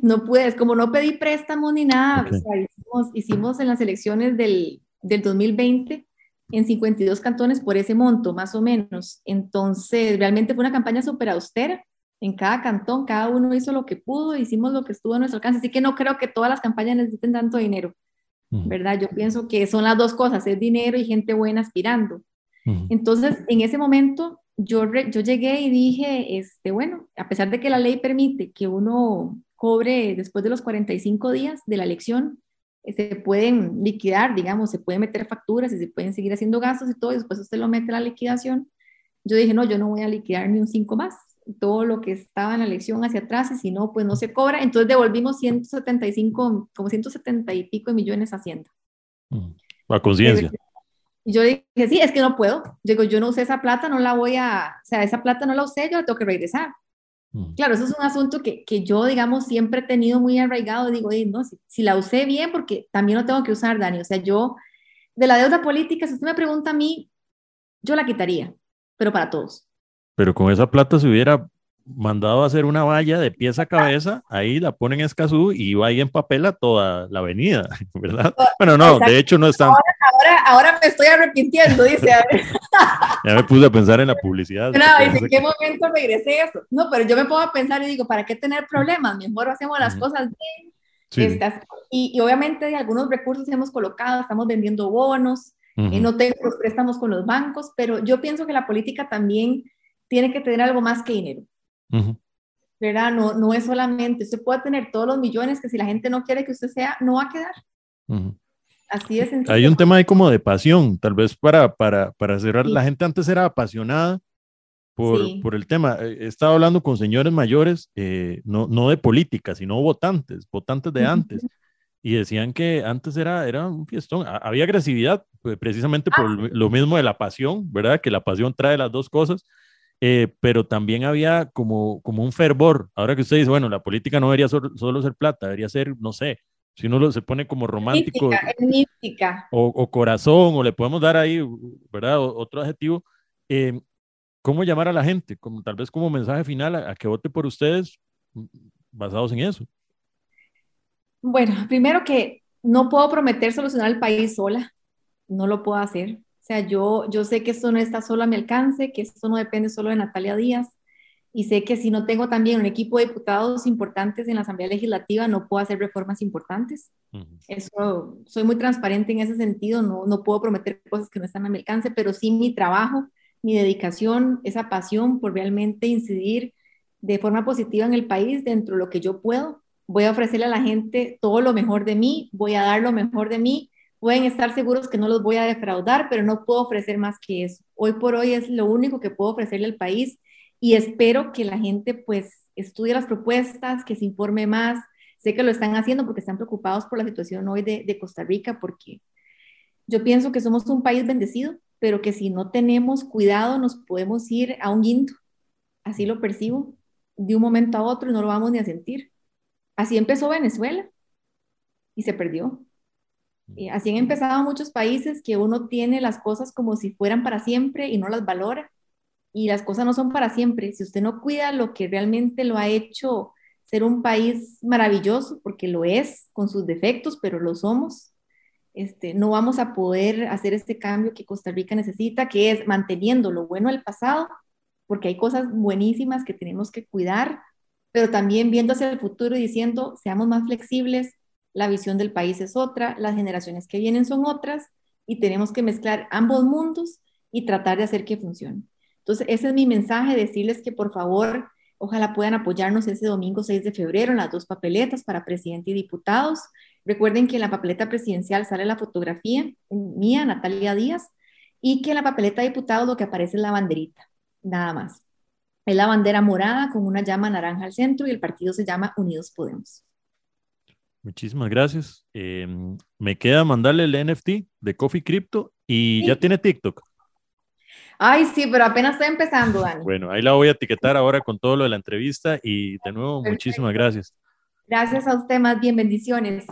[SPEAKER 2] No pude, como no pedí préstamos ni nada, o sea, hicimos, hicimos, en las elecciones del, del 2020 en 52 cantones por ese monto, más o menos. Entonces, realmente fue una campaña súper austera en cada cantón, cada uno hizo lo que pudo, hicimos lo que estuvo a nuestro alcance, así que no creo que todas las campañas necesiten tanto dinero, ¿verdad? Yo pienso que son las dos cosas, es dinero y gente buena aspirando. Entonces, en ese momento, yo, yo llegué y dije, este, bueno, a pesar de que la ley permite que uno cobre después de los 45 días de la elección, se pueden liquidar, digamos, se pueden meter facturas y se pueden seguir haciendo gastos y todo, y después usted lo mete a la liquidación. Yo dije, no, yo no voy a liquidar ni un 5 más, todo lo que estaba en la elección hacia atrás y si no, pues no se cobra. Entonces devolvimos 175, como 170 y pico de millones a Hacienda.
[SPEAKER 1] Mm, a conciencia.
[SPEAKER 2] Yo dije, sí, es que no puedo. Digo, yo no usé esa plata, no la voy a, o sea, esa plata no la usé, yo la tengo que regresar. Mm. Claro, eso es un asunto que, que, yo, digamos, siempre he tenido muy arraigado. Digo, no, si, si, la usé bien, porque también lo tengo que usar, Dani. O sea, yo, de la deuda política, si usted me pregunta a mí, yo la quitaría, pero para todos
[SPEAKER 1] pero con esa plata se hubiera mandado a hacer una valla de pies a cabeza, ahí la ponen en Escazú y va ahí en papel a toda la avenida, ¿verdad? Bueno, no, de hecho no están...
[SPEAKER 2] Ahora, ahora, me estoy arrepintiendo, dice.
[SPEAKER 1] ya me puse a pensar en la publicidad.
[SPEAKER 2] No, ¿en qué momento regresé eso? No, pero yo me pongo a pensar y digo, ¿para qué tener problemas? Mejor hacemos las cosas bien. y, y, obviamente algunos recursos hemos colocado, estamos vendiendo bonos, y no tengo los préstamos con los bancos, pero yo pienso que la política también tiene que tener algo más que dinero. ¿Verdad? No, no es solamente, usted puede tener todos los millones que si la gente no quiere que usted sea, no va a quedar. Así es.
[SPEAKER 1] Hay un tema ahí como de pasión, tal vez para, para, para cerrar, la gente antes era apasionada por, por, el tema. He estado hablando con señores mayores, eh, no, no de política, sino votantes, votantes de antes, y decían que antes era, era un fiestón, había agresividad, pues, precisamente por ah. lo mismo de la pasión, ¿verdad? Que la pasión trae las dos cosas eh, pero también había como, como un fervor. Ahora que usted dice, bueno, la política no debería solo ser plata, debería ser, no sé, si uno se pone como romántico
[SPEAKER 2] mística,
[SPEAKER 1] O, corazón, o le podemos dar ahí, ¿verdad? otro adjetivo. Eh, ¿Cómo llamar a la gente? Como, tal vez como mensaje final a, a que vote por ustedes mm, basados en eso.
[SPEAKER 2] Bueno, primero que no puedo prometer solucionar el país sola, no lo puedo hacer sea, yo, yo sé que esto no está solo a mi alcance, que esto no depende solo de Natalia Díaz, y sé que si no tengo también un equipo de diputados importantes en la Asamblea Legislativa, no puedo hacer reformas importantes. Eso, soy muy transparente en ese sentido, no, no puedo prometer cosas que no están a mi alcance, pero sí mi trabajo, mi dedicación, esa pasión por realmente incidir de forma positiva en el país dentro de lo que yo puedo. Voy a ofrecerle a la gente todo lo mejor de mí, voy a dar lo mejor de mí pueden estar seguros que no los voy a defraudar, pero no puedo ofrecer más que eso. Hoy por hoy es lo único que puedo ofrecerle al país y espero que la gente pues estudie las propuestas, que se informe más, sé que lo están haciendo porque están preocupados por la situación hoy de, Costa Rica, porque yo pienso que somos un país bendecido, pero que si no tenemos cuidado nos podemos ir a un guindo. Así lo percibo, de un momento a otro y no lo vamos ni a sentir. Así empezó Venezuela y se perdió. Y así han empezado muchos países que uno tiene las cosas como si fueran para siempre y no las valora. Y las cosas no son para siempre. Si usted no cuida lo que realmente lo ha hecho ser un país maravilloso, porque lo es, con sus defectos, pero lo somos, este, no vamos a poder hacer este cambio que Costa Rica necesita, que es manteniendo lo bueno del pasado, porque hay cosas buenísimas que tenemos que cuidar, pero también viendo hacia el futuro y diciendo, seamos más flexibles, la visión del país es otra, las generaciones que vienen son otras, y tenemos que mezclar ambos mundos y tratar de hacer que funcione. Entonces, ese es mi mensaje, decirles que por favor, ojalá puedan apoyarnos ese domingo 6 de febrero en las dos papeletas para presidente y diputados. Recuerden que en la papeleta presidencial sale la fotografía mía, Natalia Díaz, y que en la papeleta de diputados lo que aparece es la banderita, nada más. Es la bandera morada con una llama naranja al centro y el partido se llama Unidos Podemos.
[SPEAKER 1] Muchísimas gracias. Em, me queda mandarle el NFT de Coffee Crypto y ya tiene TikTok.
[SPEAKER 2] Ay, sí, pero apenas estoy empezando, Dani.
[SPEAKER 1] Bueno, ahí la voy a etiquetar ahora con todo lo de la entrevista y de nuevo, muchísimas gracias.
[SPEAKER 2] Gracias a usted, más bien bendiciones.